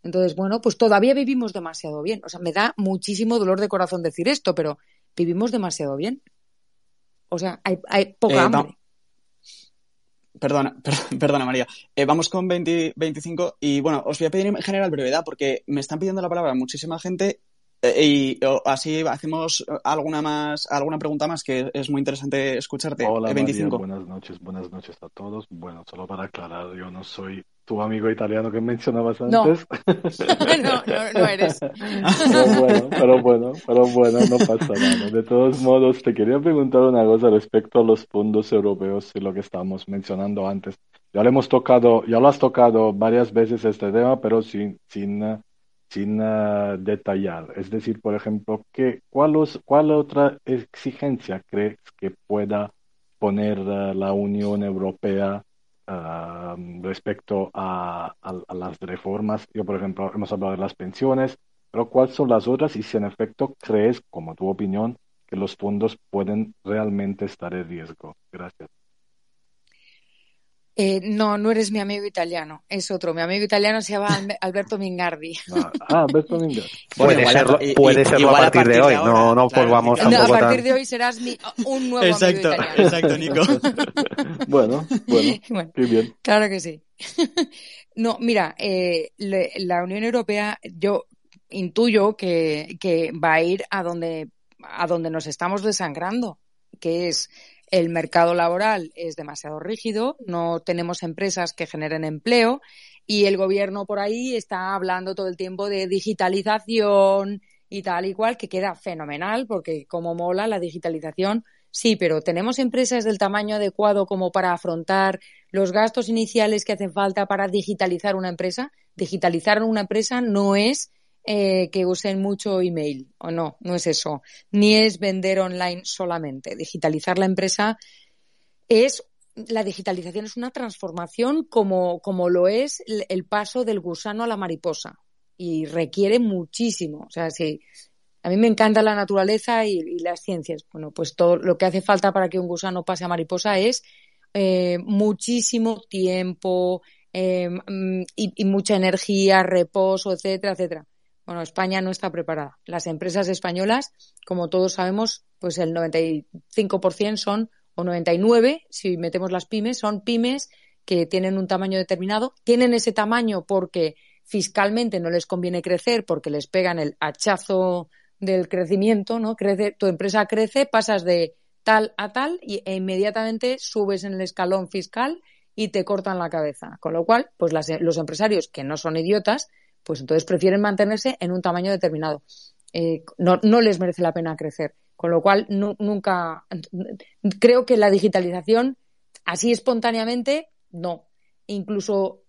Entonces, bueno, pues todavía vivimos demasiado bien. O sea, me da muchísimo dolor de corazón decir esto, pero vivimos demasiado bien. O sea, hay, hay poca eh, hambre. Perdona, <laughs> perdona, María. Eh, vamos con 20, 25 y bueno, os voy a pedir en general brevedad porque me están pidiendo la palabra muchísima gente eh, y así hacemos alguna más, alguna pregunta más que es muy interesante escucharte. Hola, 25. buenas noches, buenas noches a todos. Bueno, solo para aclarar, yo no soy tu amigo italiano que mencionabas antes. <laughs> No, no, no, eres. Pero bueno, pero bueno, pero bueno, no pasa nada. De todos modos, te quería preguntar una cosa respecto a los fondos europeos y lo que estábamos mencionando antes. Ya lo hemos tocado, ya lo has tocado varias veces este tema, pero sin, sin, sin uh, detallar. Es decir, por ejemplo, ¿qué, cuál, ¿cuál otra exigencia crees que pueda poner uh, la Unión Europea respecto a, las reformas. Yo, por ejemplo, hemos hablado de las pensiones, pero ¿cuáles son las otras? Y si en efecto crees, como tu opinión, que los fondos pueden realmente estar en riesgo. Gracias. Eh, no, no eres mi amigo italiano, es otro. Mi amigo italiano se llama Alberto Mingardi. Ah, ah Alberto Mingardi. <laughs> puede serlo, puede serlo a, partir de, hoy, no, no pues vamos no, A partir de hoy serás mi, un nuevo exacto, amigo italiano. Exacto, Nico. <laughs> bueno, <laughs> bueno, qué bien. Claro que sí. no, mira, eh, la Unión Europea, yo intuyo que, que va a ir a donde, a donde nos estamos desangrando, que es el mercado laboral es demasiado rígido, no tenemos empresas que generen empleo y el gobierno por ahí está hablando todo el tiempo de digitalización y tal y cual, que queda fenomenal porque como mola la digitalización, sí, pero tenemos empresas del tamaño adecuado como para afrontar los gastos iniciales que hacen falta para digitalizar una empresa. Digitalizar una empresa no es eh, que usen mucho email, o no, no es eso, ni es vender online solamente. Digitalizar la empresa es la digitalización es una transformación como, como lo es el, paso del gusano a la mariposa y requiere muchísimo. O sea, si a mí me encanta la naturaleza y, las ciencias. Bueno, pues todo lo que hace falta para que un gusano pase a mariposa es eh, muchísimo tiempo eh, mm, y, y, mucha energía, reposo, etcétera, etcétera. Bueno, España no está preparada. Las empresas españolas, como todos sabemos, pues el 95% son, o 99, si metemos las pymes, son pymes que tienen un tamaño determinado. Tienen ese tamaño porque fiscalmente no les conviene crecer, porque les pegan el hachazo del crecimiento, ¿no? Crece, tu empresa crece, pasas de tal a tal e inmediatamente subes en el escalón fiscal y te cortan la cabeza. Con lo cual, pues los empresarios que no son idiotas, pues entonces prefieren mantenerse en un tamaño determinado. Eh, no, no, les merece la pena crecer. Con lo cual, nunca. Creo que la digitalización, así espontáneamente, no. Incluso,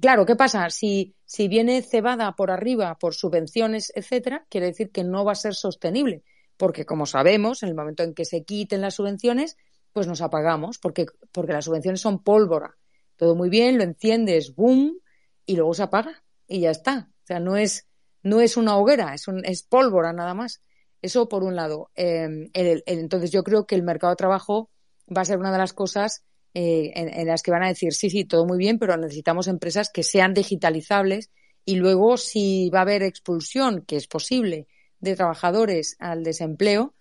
claro, ¿qué pasa? Si, si viene cebada por arriba por subvenciones, etcétera, quiere decir que no va a ser sostenible. Porque, como sabemos, en el momento en que se quiten las subvenciones, pues nos apagamos, porque, porque las subvenciones son pólvora. Todo muy bien, lo enciendes, boom, y luego se apaga y ya está. O sea, no es, no es una hoguera, es, un, es pólvora nada más. Eso por un lado. Em, entonces yo creo que el mercado de trabajo va a ser una de las cosas eh, en, las que van a decir, sí, sí, todo muy bien, pero necesitamos empresas que sean digitalizables y luego si va a haber expulsión, que es posible, de trabajadores al desempleo,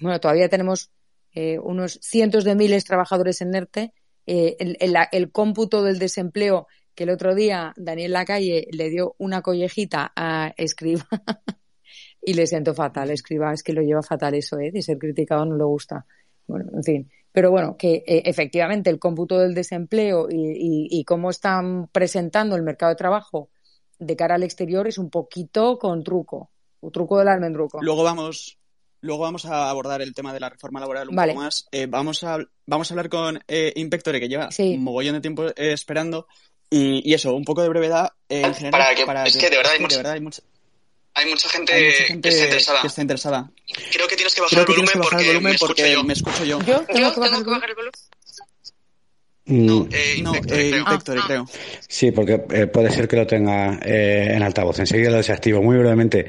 bueno, todavía tenemos eh, unos cientos de miles de trabajadores en ERTE, eh, el, el, cómputo del desempleo que el otro día Daniel Lacalle le dio una collejita a Escriba <laughs> y le siento fatal. Escriba es que lo lleva fatal eso, ¿eh? De ser criticado no le gusta. Bueno, en fin. Pero bueno, que eh, efectivamente el cómputo del desempleo y, cómo están presentando el mercado de trabajo de cara al exterior es un poquito con truco. Un truco del almendruco. Luego vamos, Luego vamos a abordar el tema de la reforma laboral un poco más. Eh, vamos, a, vamos a hablar con eh, Inspectore, que lleva un mogollón de tiempo eh, esperando, y, eso, un poco de brevedad eh, en general. Para que, es que, de verdad, hay, mucha, hay, mucha, hay, mucha, gente que, está interesada. que está interesada. Creo que tienes que bajar, el, volumen que bajar el volumen porque, me escucho yo. ¿Yo? ¿Tengo, que bajar, el volumen? No, mm. eh, no eh, ah, ah. creo. Sí, porque eh, puede ser que lo tenga eh, en altavoz. Enseguida lo desactivo. Muy brevemente.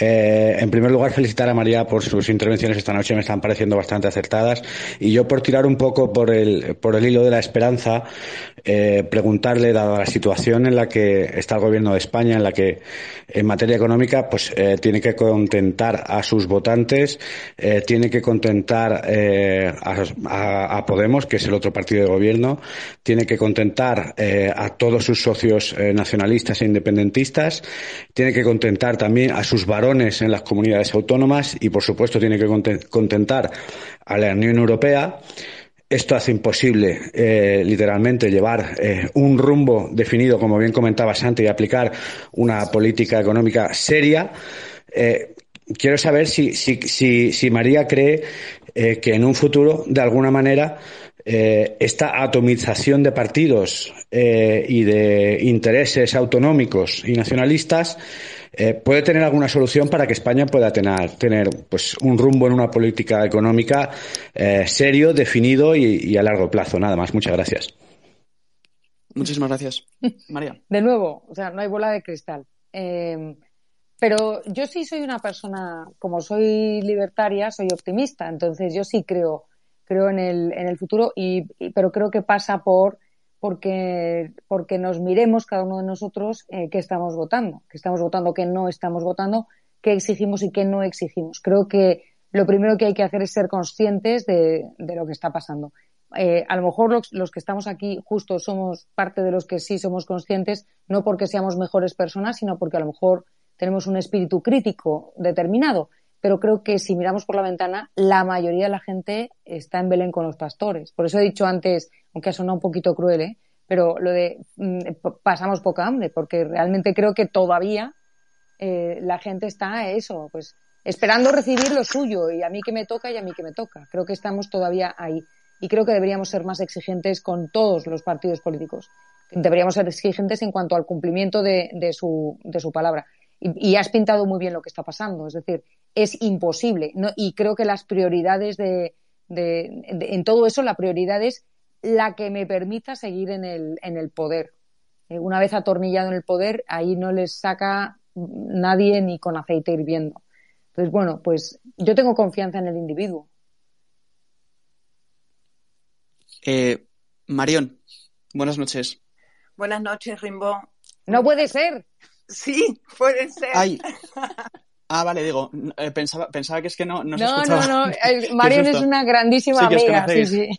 Eh, en primer lugar, felicitar a María por sus intervenciones esta noche. Me están pareciendo bastante acertadas. Y yo, por tirar un poco por el, por el hilo de la esperanza, preguntarle, dada la situación en la que está el gobierno de España, en la que en materia económica, pues tiene que contentar a sus votantes, tiene que contentar a, a Podemos, que es el otro partido de gobierno, tiene que contentar eh, a todos sus socios eh, nacionalistas e independentistas, tiene que contentar también a sus varones en las comunidades autónomas y, por supuesto, tiene que contentar a la Unión Europea. Esto hace imposible, eh, literalmente, llevar un rumbo definido, como bien comentaba Santi, y aplicar una política económica seria. quiero saber si, si, si, si María cree que en un futuro, de alguna manera, eh, esta atomización de partidos eh, y de intereses autonómicos y nacionalistas eh, puede tener alguna solución para que España pueda tener, tener pues, un rumbo en una política económica serio, definido y, a largo plazo. Nada más. Muchas gracias. Muchísimas gracias. <laughs> María. De nuevo, o sea, no hay bola de cristal. pero yo sí soy una persona, como soy libertaria, soy optimista, entonces yo sí creo creo en el, en el futuro, y, pero creo que pasa por porque, porque nos miremos cada uno de nosotros eh, qué estamos votando, qué estamos votando, qué no estamos votando, qué exigimos y qué no exigimos. Creo que lo primero que hay que hacer es ser conscientes de, de lo que está pasando. Eh, a lo mejor los, los, que estamos aquí justo somos parte de los que sí somos conscientes, no porque seamos mejores personas, sino porque a lo mejor tenemos un espíritu crítico determinado, pero creo que si miramos por la ventana, la mayoría de la gente está en Belén con los pastores. Por eso he dicho antes, aunque ha sonado un poquito cruel, ¿eh? pero lo de mm, pasamos poca hambre, porque realmente creo que todavía eh, la gente está eso, pues esperando recibir lo suyo y a mí que me toca y a mí que me toca. Creo que estamos todavía ahí y creo que deberíamos ser más exigentes con todos los partidos políticos. Deberíamos ser exigentes en cuanto al cumplimiento de, su, de su palabra. Y, has pintado muy bien lo que está pasando. Es decir, es imposible. Y creo que las prioridades de, en todo eso, la prioridad es la que me permita seguir en el, en el poder. Eh, una vez atornillado en el poder, ahí no les saca nadie ni con aceite hirviendo. Entonces, bueno, pues yo tengo confianza en el individuo. Eh, Marión, buenas noches. Buenas noches, Rimbo. No puede ser. Sí, puede ser. Ay. <laughs> Ah, vale, digo, eh, pensaba, pensaba que es que no, no, se no, escuchaba. No, <laughs> no, Marión es una grandísima amiga, sí, sí.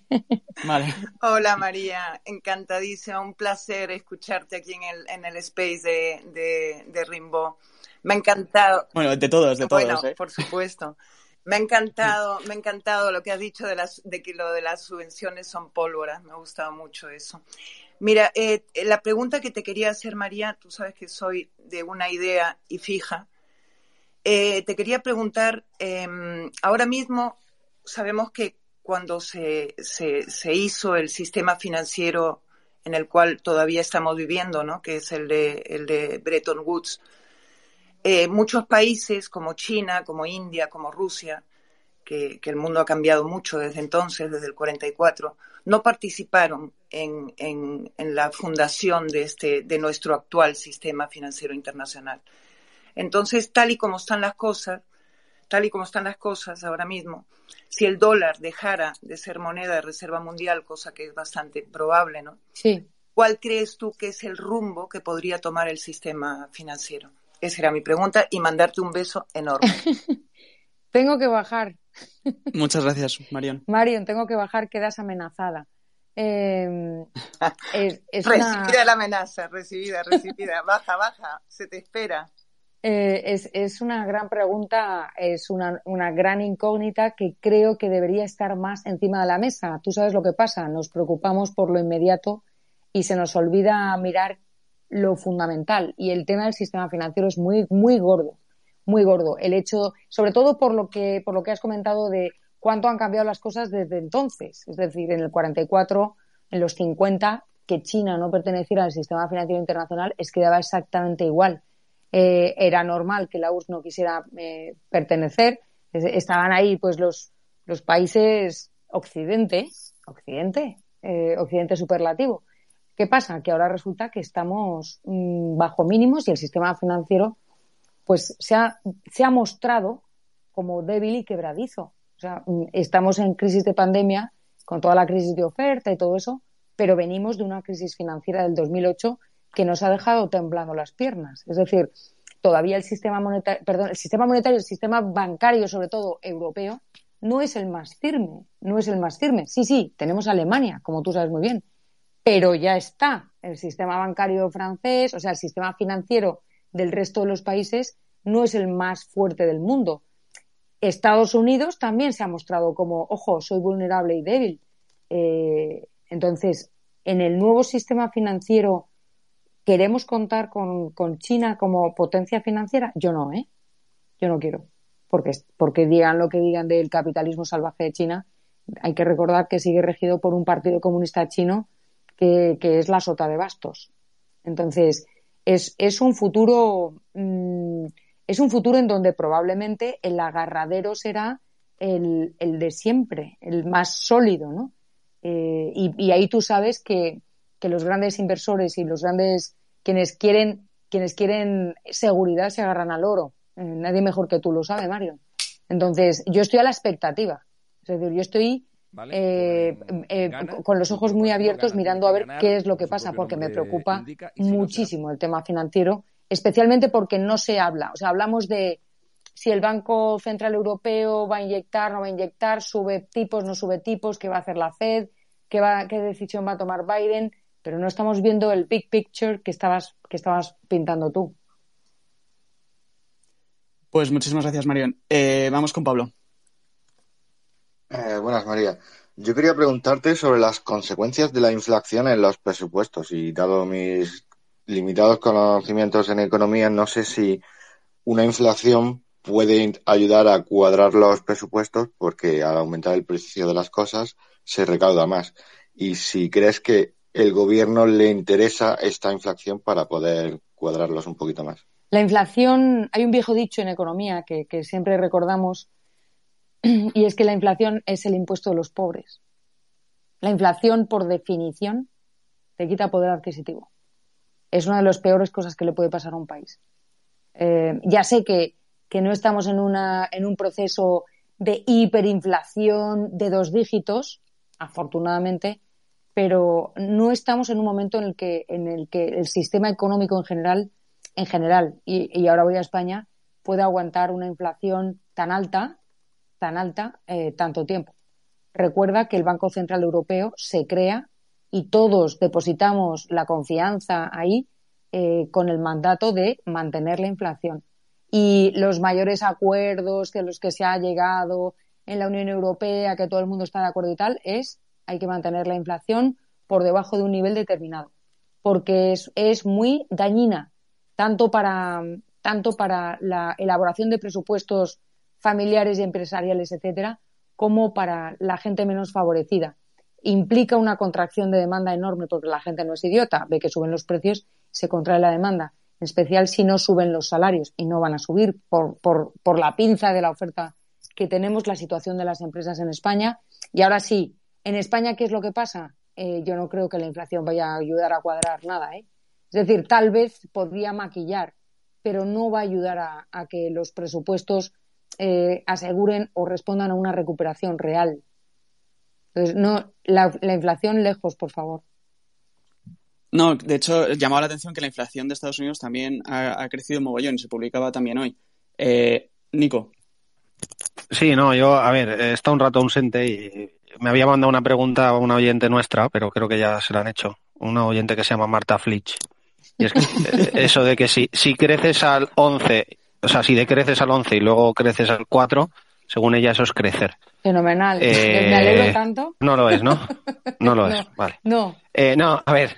Vale. Hola María, encantadísima, un placer escucharte aquí en el, en el space de, de, de Rimbo. Me ha encantado. Bueno, de todos, de todos. Bueno, ¿eh? por supuesto. Me ha encantado, <laughs> me ha encantado lo que has dicho de, las, de que lo de las subvenciones son pólvora. Me ha gustado mucho eso. Mira, eh, la pregunta que te quería hacer, María, tú sabes que soy de una idea y fija. Eh, te quería preguntar, em, ahora mismo sabemos que cuando se, se, hizo el sistema financiero en el cual todavía estamos viviendo, ¿no? que es el de, el de Bretton Woods, eh, muchos países como China, como India, como Rusia, que, el mundo ha cambiado mucho desde entonces, desde el 44, no participaron en, en, la fundación de, este, de nuestro actual sistema financiero internacional. Entonces, tal y como están las cosas, tal y como están las cosas ahora mismo, si el dólar dejara de ser moneda de reserva mundial, cosa que es bastante probable, ¿no? Sí. ¿Cuál crees tú que es el rumbo que podría tomar el sistema financiero? Esa era mi pregunta y mandarte un beso enorme. <laughs> tengo que bajar. Muchas gracias, Marion. Marion, tengo que bajar, quedas amenazada. Em, <laughs> recibida la amenaza, recibida, recibida. Baja, baja, se te espera. Eh, es, es, una gran pregunta, es una, una, gran incógnita que creo que debería estar más encima de la mesa. Tú sabes lo que pasa, nos preocupamos por lo inmediato y se nos olvida mirar lo fundamental. Y el tema del sistema financiero es muy, muy gordo, muy gordo. El hecho, sobre todo por lo que, por lo que has comentado de cuánto han cambiado las cosas desde entonces. Es decir, en el 44, en los 50, que China no perteneciera al sistema financiero internacional es que daba exactamente igual. Eh, era normal que la URSS no quisiera eh, pertenecer. Estaban ahí, pues, los, los países occidente, occidente, eh, occidente superlativo, ¿Qué pasa? Que ahora resulta que estamos mm, bajo mínimos y el sistema financiero pues se ha, se ha mostrado como débil y quebradizo. O sea, mm, estamos en crisis de pandemia con toda la crisis de oferta y todo eso, pero venimos de una crisis financiera del 2008 que nos ha dejado temblando las piernas. Es decir, todavía el sistema monetario, el sistema bancario, sobre todo europeo, no es el más firme, no es el más firme. Sí, sí, tenemos Alemania, como tú sabes muy bien, pero ya está. El sistema bancario francés, o sea, el sistema financiero del resto de los países no es el más fuerte del mundo. Estados Unidos también se ha mostrado como, ojo, soy vulnerable y débil. Eh, entonces, en el nuevo sistema financiero, ¿queremos contar con, China como potencia financiera? Yo no, ¿eh? Yo no quiero. Porque, porque digan lo que digan del capitalismo salvaje de China, hay que recordar que sigue regido por un partido comunista chino que, es la sota de bastos. Entonces, es, es un futuro, mm, es un futuro en donde probablemente el agarradero será el, el de siempre, el más sólido, ¿no? Eh, y, ahí tú sabes que, que, los grandes inversores y los grandes quienes quieren quienes quieren seguridad se agarran al oro. Eh, nadie mejor que tú lo sabe, Mario. Entonces, yo estoy a la expectativa. Es decir, yo estoy eh, pues, eh, con los ojos muy abiertos mirando a ver qué es lo que pasa, porque me preocupa muchísimo el tema financiero, especialmente porque no se habla. O sea, hablamos de si el Banco Central Europeo va a inyectar, no va a inyectar, sube tipos, no sube tipos, qué va a hacer la Fed, qué, va, qué decisión va a tomar Biden, pero no estamos viendo el big picture que estabas, que estabas pintando tú. Pues muchísimas gracias, Marion. Eh, vamos con Pablo. Eh, buenas, María. Yo quería preguntarte sobre las consecuencias de la inflación en los presupuestos y dado mis limitados conocimientos en economía, no sé si una inflación puede ayudar a cuadrar los presupuestos porque al aumentar el precio de las cosas se recauda más. Y si crees que el gobierno le interesa esta inflación para poder cuadrarlos un poquito más. La inflación, hay un viejo dicho en economía que, siempre recordamos <clears throat> y es que la inflación es el impuesto de los pobres. La inflación, por definición, te quita poder adquisitivo. Es una de las peores cosas que le puede pasar a un país. Eh, ya sé que, que no estamos en, una, en un proceso de hiperinflación de dos dígitos, afortunadamente, pero no estamos en un momento en el que, en el, que el sistema económico en general, en general, y, ahora voy a España, pueda aguantar una inflación tan alta, tan alta, eh, tanto tiempo. Recuerda que el Banco Central Europeo se crea y todos depositamos la confianza ahí eh, con el mandato de mantener la inflación. Y los mayores acuerdos que los que se ha llegado en la Unión Europea, que todo el mundo está de acuerdo y tal, es hay que mantener la inflación por debajo de un nivel determinado, porque es, muy dañina tanto para, tanto para la elaboración de presupuestos familiares y empresariales, etcétera, como para la gente menos favorecida. Implica una contracción de demanda enorme porque la gente no es idiota, ve que suben los precios, se contrae la demanda, en especial si no suben los salarios y no van a subir por, por, por la pinza de la oferta que tenemos, la situación de las empresas en España. Y ahora sí, en España, ¿qué es lo que pasa? Eh, yo no creo que la inflación vaya a ayudar a cuadrar nada. ¿eh? Es decir, tal vez podría maquillar, pero no va a ayudar a, a que los presupuestos eh, aseguren o respondan a una recuperación real. Entonces, no, la, la inflación lejos, por favor. No, de hecho, llamaba la atención que la inflación de Estados Unidos también ha, ha crecido mogollón y se publicaba también hoy. Eh, Nico. Sí, no, yo, a ver, he estado un rato ausente y me había mandado una pregunta a una oyente nuestra, pero creo que ya se la han hecho. Una oyente que se llama Marta Flitch. Y es que eh, eso de que si, si creces al 11, o sea, si decreces al 11 y luego creces al 4, según ella eso es crecer. Fenomenal. Eh, Me alegro tanto. No lo es, ¿no? <laughs> No lo es, vale. No, Eh, no, a ver,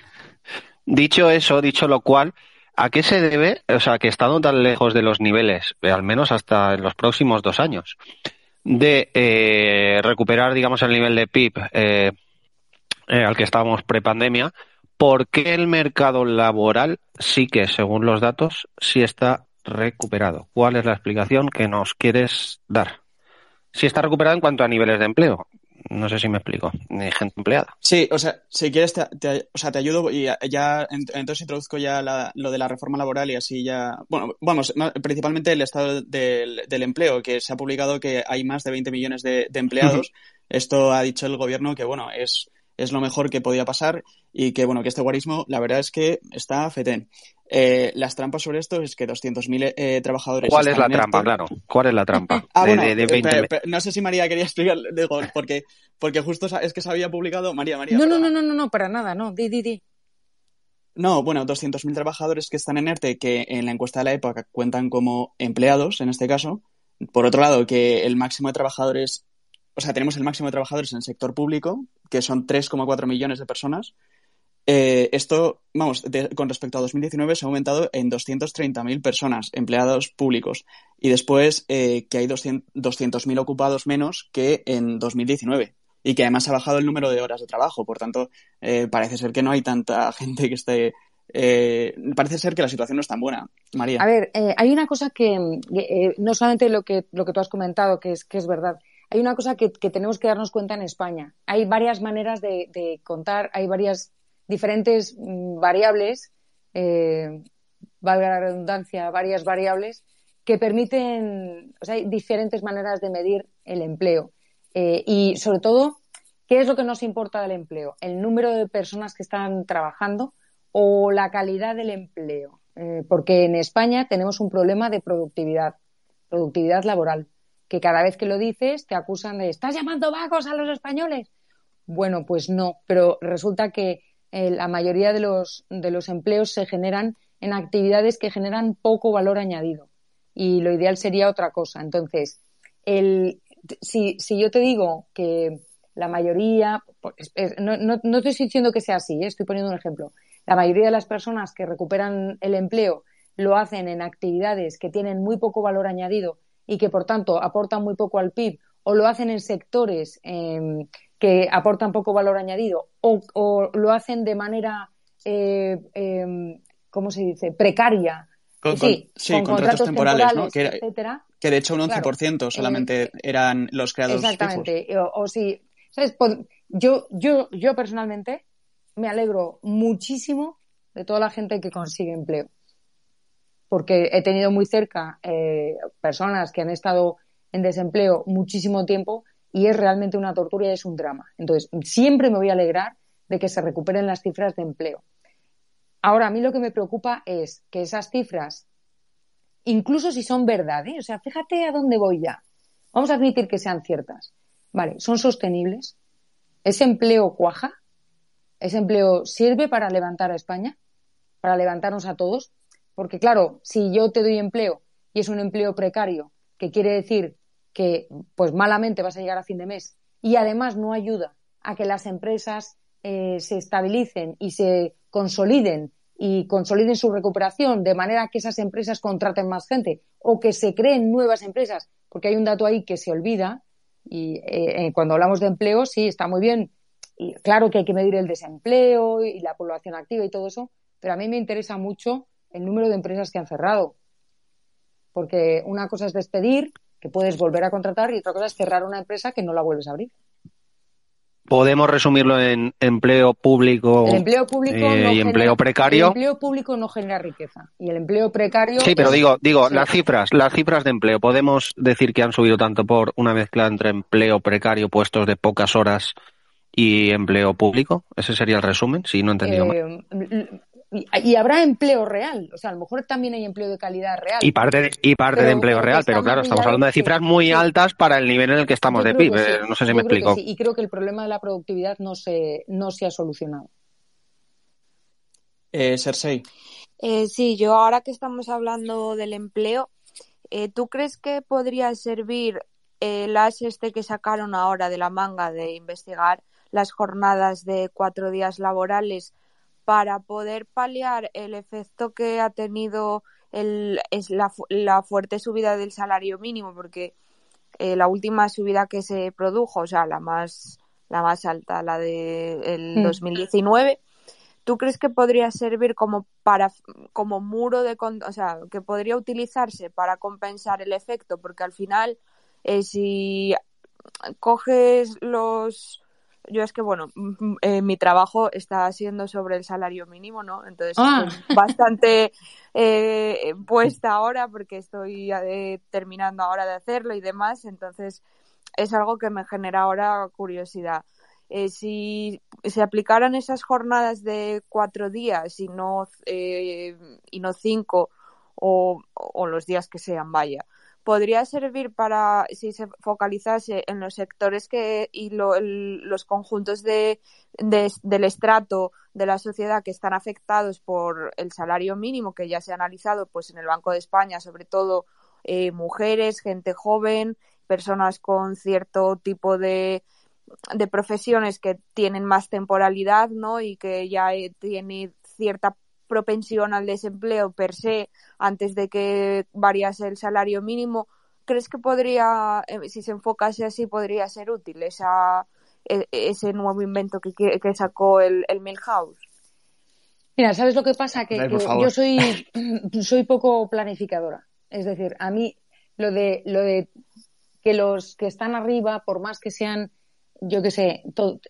dicho eso, dicho lo cual, ¿a qué se debe, o sea, que estando tan lejos de los niveles, eh, al menos hasta en los próximos dos años, de eh, recuperar, digamos, el nivel de PIB eh, eh, al que estábamos prepandemia, ¿por qué el mercado laboral sí que, según los datos, sí está recuperado? ¿Cuál es la explicación que nos quieres dar? Sí está recuperado en cuanto a niveles de empleo. No sé si me explico. Ni gente empleada. Sí, o sea, si quieres, te, te- o sea, te ayudo y ya, ya ent- entonces introduzco ya la- lo de la reforma laboral y así ya. Bueno, vamos, principalmente el estado del, del empleo, que se ha publicado que hay más de 20 millones de, de empleados. Esto ha dicho el gobierno que, bueno, es, es lo mejor que podía pasar y que, bueno, que este guarismo, la verdad es que está fetén. Eh, las trampas sobre esto es que 200.000 eh, trabajadores. ¿Cuál es la trampa? Claro. ¿Cuál es la trampa? <laughs> Ah, de, bueno, de- de 20 pe- pe- no sé si María quería explicar, digo, porque, porque justo es que se había publicado, María, María, no, no, perdona. no, no, no, no, para nada, no. Di, di, di. No, bueno, 200.000 trabajadores que están en ERTE, que en la encuesta de la época cuentan como empleados, en este caso. Por otro lado, que el máximo de trabajadores, o sea, tenemos el máximo de trabajadores en el sector público, que son 3,4 millones de personas. Eh, esto, vamos, de- con respecto a 2019 se ha aumentado en 230.000 personas, empleados públicos. Y después eh, que hay 200 200.000 ocupados menos que en 2019. Y que además ha bajado el número de horas de trabajo. Por tanto, eh, parece ser que no hay tanta <laughs> gente que esté. eh, parece ser que la situación no es tan buena. María. A ver, eh, hay una cosa que, eh, no solamente lo que, lo que tú has comentado, que es, que es verdad, hay una cosa que, tenemos que darnos cuenta en España. Hay varias maneras de, de contar, hay varias diferentes mm, variables, eh, valga la redundancia, varias variables que permiten, o sea, hay diferentes maneras de medir el empleo. Eh, y sobre todo, ¿qué es lo que nos importa del empleo? ¿El número de personas que están trabajando o la calidad del empleo? Eh, porque en España tenemos un problema de productividad, productividad laboral, que cada vez que lo dices te acusan de ¿estás llamando vagos a los españoles? Bueno, pues no, pero resulta que eh, la mayoría de los, de los empleos se generan en actividades que generan poco valor añadido. y lo ideal sería otra cosa. Entonces, el, si, si yo te digo que la mayoría, pues, no, no, no estoy diciendo que sea así, ¿eh? estoy poniendo un ejemplo. La mayoría de las personas que recuperan el empleo lo hacen en actividades que tienen muy poco valor añadido y que, por tanto, aportan muy poco al PIB, o lo hacen en sectores em, que aportan poco valor añadido, o, lo hacen de manera, eh, em, ¿cómo se dice?, precaria. Con, sí, contratos, temporales, ¿no? Que, que, de hecho un 11% solamente eh, eran los creados Exactamente. O, o si, ¿sabes? Yo, yo, yo personalmente me alegro muchísimo de toda la gente que consigue empleo. Porque he tenido muy cerca eh, personas que han estado en desempleo muchísimo tiempo y es realmente una tortura y es un drama. Entonces, siempre me voy a alegrar de que se recuperen las cifras de empleo. Ahora, a mí lo que me preocupa es que esas cifras, incluso si son verdad, ¿eh? o sea, fíjate a dónde voy ya. Vamos a admitir que sean ciertas. Vale, ¿son sostenibles? ¿Ese empleo cuaja? ¿Ese empleo sirve para levantar a España? ¿Para levantarnos a todos? Porque claro, si yo te doy empleo y es un empleo precario, que quiere decir que pues malamente vas a llegar a fin de mes y además no ayuda a que las empresas eh, se estabilicen y se consoliden y consoliden su recuperación de manera que esas empresas contraten más gente o que se creen nuevas empresas, porque hay un dato ahí que se olvida y eh, eh, cuando hablamos de empleo sí está muy bien y claro que hay que medir el desempleo y la población activa y todo eso, pero a mí me interesa mucho el número de empresas que han cerrado, porque una cosa es despedir que puedes volver a contratar y otra cosa es cerrar una empresa que no la vuelves a abrir. Podemos resumirlo en empleo público, empleo público eh, y empleo precario. El empleo público no genera riqueza y el empleo precario. Sí, pero digo, digo las cifras, las cifras de empleo. Podemos decir que han subido tanto por una mezcla entre empleo precario, puestos de pocas horas y empleo público. Ese sería el resumen, si no he entendido mal. Eh, y, habrá empleo real, o sea, a lo mejor también hay empleo de calidad real. Y parte de, y parte de empleo real, pero claro, estamos hablando de cifras muy altas para el nivel en el que estamos de PIB. Eh, no sé si me explico. Y creo que el problema de la productividad no se, no se ha solucionado. Eh, Cersei. Eh, sí, yo ahora que estamos hablando del empleo, eh, ¿tú crees que podría servir el as este que sacaron ahora de la manga de investigar las jornadas de cuatro días laborales para poder paliar el efecto que ha tenido el, es la, la fuerte subida del salario mínimo, porque eh, la última subida que se produjo, o sea, la más, la más alta, la del de 2019, mm. ¿tú crees que podría servir como para como muro de o sea, que podría utilizarse para compensar el efecto? Porque al final, eh, si coges los yo es que, bueno, eh, mi trabajo está siendo sobre el salario mínimo, ¿no? Entonces, ah. bastante eh, puesta ahora porque estoy eh, terminando ahora de hacerlo y demás. Entonces, es algo que me genera ahora curiosidad. si se aplicaran esas jornadas de cuatro días y no, y no cinco o, o los días que sean, vaya, podría servir para, si se focalizase en los sectores que, y los conjuntos de, del estrato de la sociedad que están afectados por el salario mínimo, que ya se ha analizado pues, en el Banco de España, sobre todo eh, mujeres, gente joven, personas con cierto tipo de, de profesiones que tienen más temporalidad ¿no? y que ya eh, tiene cierta propensión al desempleo per se antes de que variase el salario mínimo, ¿crees que podría, eh, si se enfocase así, podría ser útil esa, e, ese nuevo invento que, que sacó el, el Milhouse? Mira, ¿sabes lo que pasa? Que, yo soy, <clears throat> soy poco planificadora. Es decir, a mí lo de, lo de que los que están arriba, por más que sean, yo qué sé,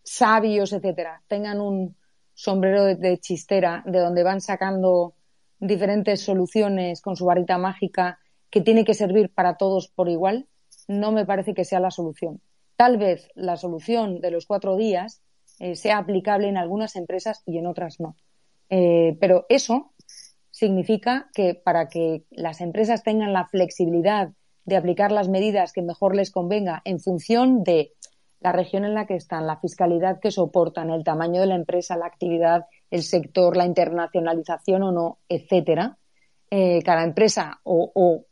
sabios, etcétera, tengan un, sombrero de, chistera, de donde van sacando diferentes soluciones con su varita mágica que tiene que servir para todos por igual, no me parece que sea la solución. Tal vez la solución de los cuatro días eh, sea aplicable en algunas empresas y en otras no. Eh, pero eso significa que para que las empresas tengan la flexibilidad de aplicar las medidas que mejor les convenga en función de la región en la que están, la fiscalidad que soportan, el tamaño de la empresa, la actividad, el sector, la internacionalización o no, etcétera. Eh, cada empresa o,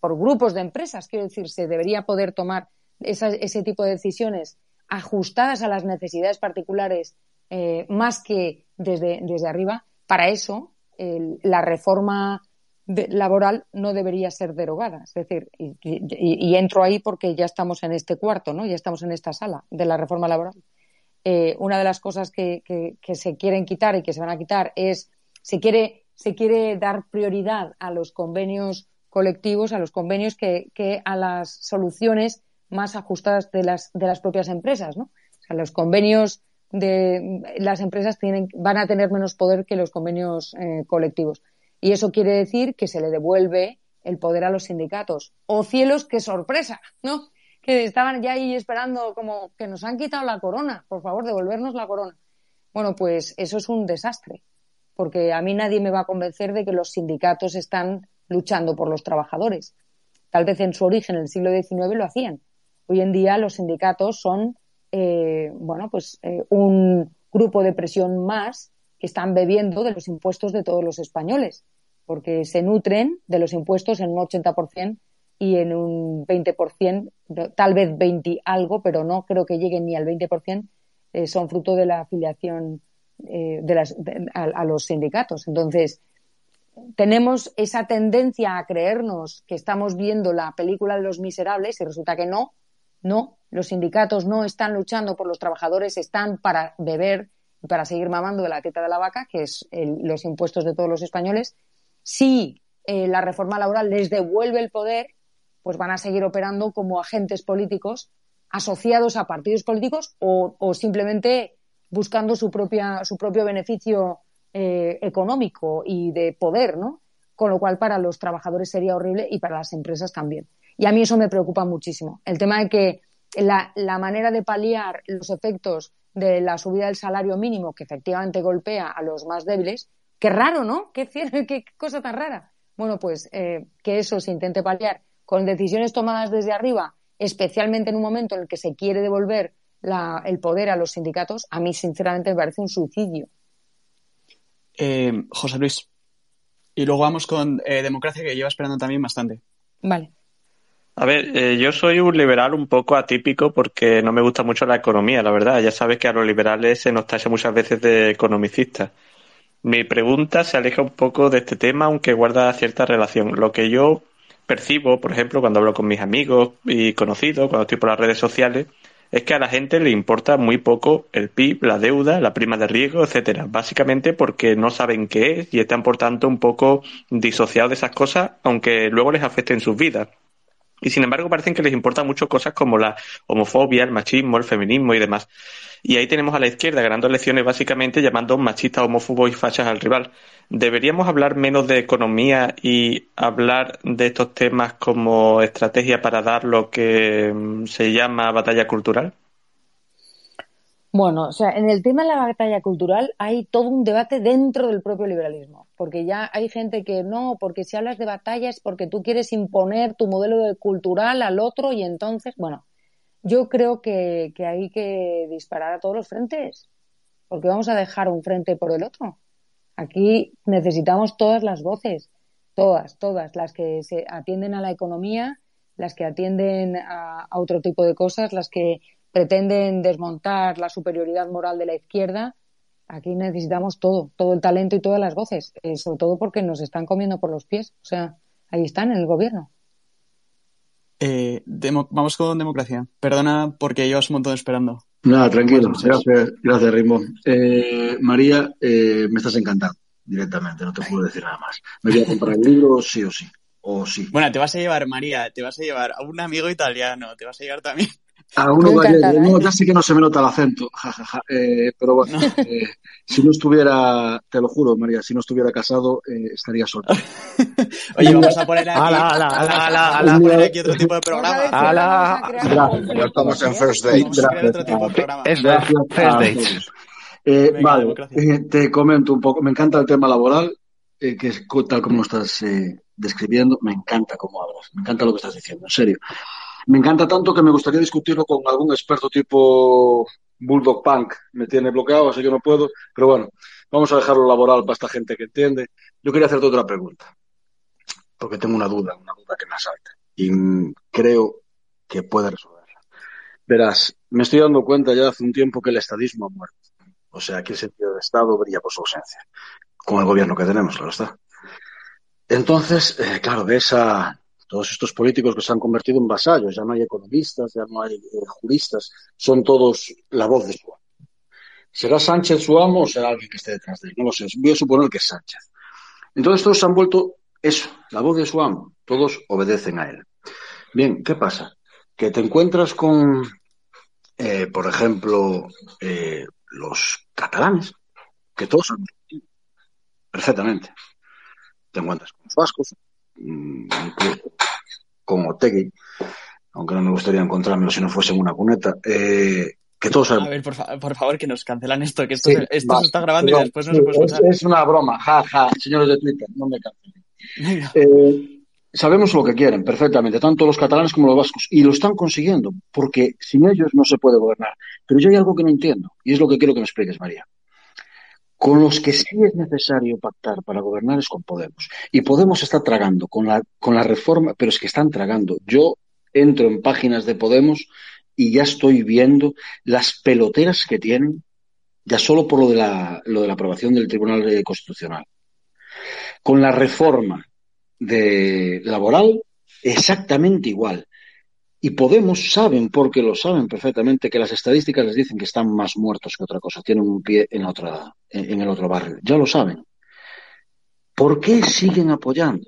por grupos de empresas. Quiero decir, se debería poder tomar ese tipo de decisiones ajustadas a las necesidades particulares eh, más que desde, desde arriba. Para eso, la reforma laboral no debería ser derogada. Es decir, y, entro ahí porque ya estamos en este cuarto, ¿no? Ya estamos en esta sala de la reforma laboral. Eh, una de las cosas que, que, se quieren quitar y que se van a quitar es se quiere, se quiere dar prioridad a los convenios colectivos, a los convenios que, que a las soluciones más ajustadas de las, de las propias empresas, ¿no? O sea, los convenios de las empresas tienen, van a tener menos poder que los convenios eh, colectivos. Y eso quiere decir que se le devuelve el poder a los sindicatos. ¡Oh cielos, qué sorpresa! ¿No? Que estaban ya ahí esperando como que nos han quitado la corona. Por favor, devolvernos la corona. Bueno, pues eso es un desastre. Porque a mí nadie me va a convencer de que los sindicatos están luchando por los trabajadores. Tal vez en su origen, en el siglo XIX, lo hacían. Hoy en día los sindicatos son, eh, bueno, pues eh, un grupo de presión más que están bebiendo de los impuestos de todos los españoles, porque se nutren de los impuestos en un 80% y en un 20%, tal vez 20 algo, pero no creo que lleguen ni al 20%, eh, son fruto de la afiliación eh, de las, a, los sindicatos. Entonces, tenemos esa tendencia a creernos que estamos viendo la película de los miserables y resulta que no, no, los sindicatos no están luchando por los trabajadores, están para beber para seguir mamando de la teta de la vaca, que es los impuestos de todos los españoles, si eh, la reforma laboral les devuelve el poder, pues van a seguir operando como agentes políticos asociados a partidos políticos o, simplemente buscando su, propia, su propio beneficio eh, económico y de poder, ¿no? Con lo cual para los trabajadores sería horrible y para las empresas también. Y a mí eso me preocupa muchísimo. El tema de que la, la manera de paliar los efectos de la subida del salario mínimo, que efectivamente golpea a los más débiles, qué raro, ¿no? <laughs> Qué, qué cosa tan rara. Bueno, pues eh, que eso se intente paliar con decisiones tomadas desde arriba, especialmente en un momento en el que se quiere devolver el poder a los sindicatos, a mí sinceramente me parece un suicidio. Eh, José Luis. Y luego vamos con eh, democracia, que lleva esperando también bastante. Vale. A ver, eh, yo soy un liberal un poco atípico porque no me gusta mucho la economía, la verdad. Ya sabes que a los liberales se nos tacha muchas veces de economicistas. Mi pregunta se aleja un poco de este tema, aunque guarda cierta relación. Lo que yo percibo, por ejemplo, cuando hablo con mis amigos y conocidos, cuando estoy por las redes sociales, es que a la gente le importa muy poco el PIB, la deuda, la prima de riesgo, etcétera. Básicamente porque no saben qué es y están, por tanto, un poco disociados de esas cosas, aunque luego les afecten sus vidas. Y sin embargo parecen que les importan mucho cosas como la homofobia, el machismo, el feminismo y demás. Y ahí tenemos a la izquierda ganando elecciones básicamente llamando machistas, homófobos y fachas al rival. ¿Deberíamos hablar menos de economía y hablar de estos temas como estrategia para dar lo que mm, se llama batalla cultural? Bueno, o sea, en el tema de la batalla cultural hay todo un debate dentro del propio liberalismo, porque ya hay gente que no, porque si hablas de batalla es porque tú quieres imponer tu modelo cultural al otro y entonces, bueno, yo creo que, que hay que disparar a todos los frentes, porque vamos a dejar un frente por el otro. Aquí necesitamos todas las voces, todas, todas, las que se atienden a la economía, las que atienden a otro tipo de cosas, las que pretenden desmontar la superioridad moral de la izquierda, aquí necesitamos todo, todo el talento y todas las voces, eh, sobre todo porque nos están comiendo por los pies. O sea, ahí están en el gobierno. Eh, vamos con democracia. Perdona porque llevas un montón esperando. Nada, tranquilo. Gracias, gracias Rimbo. Eh, María, me estás encantando directamente, no te puedo decir nada más. Me voy a comprar el libro sí o sí. O sí. Bueno, te vas a llevar, María, te vas a llevar a un amigo italiano, te vas a llevar también a uno no, ya sé que no se me nota el acento, jajaja, eh, pero bueno, eh, si no estuviera, te lo juro, María, si no estuviera casado, eh, estaría solo. <laughs> Oye, vamos a poner aquí, ala, ala, ala, ala, poner aquí otro tipo de programa. Ala, ya estamos en First Date. Es First Date. vale, te comento un poco, me encanta el tema laboral, que es tal como lo estás describiendo, me encanta cómo hablas, me encanta lo que estás diciendo, en serio. Me encanta tanto que me gustaría discutirlo con algún experto tipo Bulldog Punk. Me tiene bloqueado, así que no puedo. Pero bueno, vamos a dejarlo laboral para esta gente que entiende. Yo quería hacerte otra pregunta. porque tengo una duda, una duda que me asalta. Y creo que puede resolverla. Verás, me estoy dando cuenta ya hace un tiempo que el estadismo ha muerto. O sea, que el sentido de Estado brilla por su ausencia. Con el gobierno que tenemos, claro está. Entonces, eh, claro, ves a todos estos políticos que se han convertido en vasallos. Ya no hay economistas, ya no hay eh, juristas. Son todos la voz de su amo. ¿Será Sánchez su amo o será alguien que esté detrás de él? No lo sé. Voy a suponer que es Sánchez. Entonces todos se han vuelto eso, la voz de su amo. Todos obedecen a él. Bien, ¿qué pasa? Que te encuentras con, eh, por ejemplo, eh, los catalanes, que todos son perfectamente. Te encuentras con los vascos, mm, con Otegui, aunque no me gustaría encontrármelo si no fuese en una cuneta, eh, que todos A ver, por, favor, que nos cancelan esto, que esto, se, está grabando y después no se puede escuchar. Es, una broma, ja, señores de Twitter, no me cancelen. Eh, sabemos lo que quieren perfectamente, tanto los catalanes como los vascos, y lo están consiguiendo, porque sin ellos no se puede gobernar. Pero yo hay algo que no entiendo, y es lo que quiero que me expliques, María. Con los que sí es necesario pactar para gobernar es con Podemos. Y Podemos está tragando con la, con la reforma, pero es que están tragando. Yo entro en páginas de Podemos y ya estoy viendo las peloteras que tienen, ya solo por lo de la, lo de la aprobación del Tribunal Constitucional. Con la reforma de laboral, exactamente igual. Y Podemos saben, porque lo saben perfectamente, que las estadísticas les dicen que están más muertos que otra cosa, tienen un pie en, otra, en el otro barrio. Ya lo saben. ¿Por qué siguen apoyando?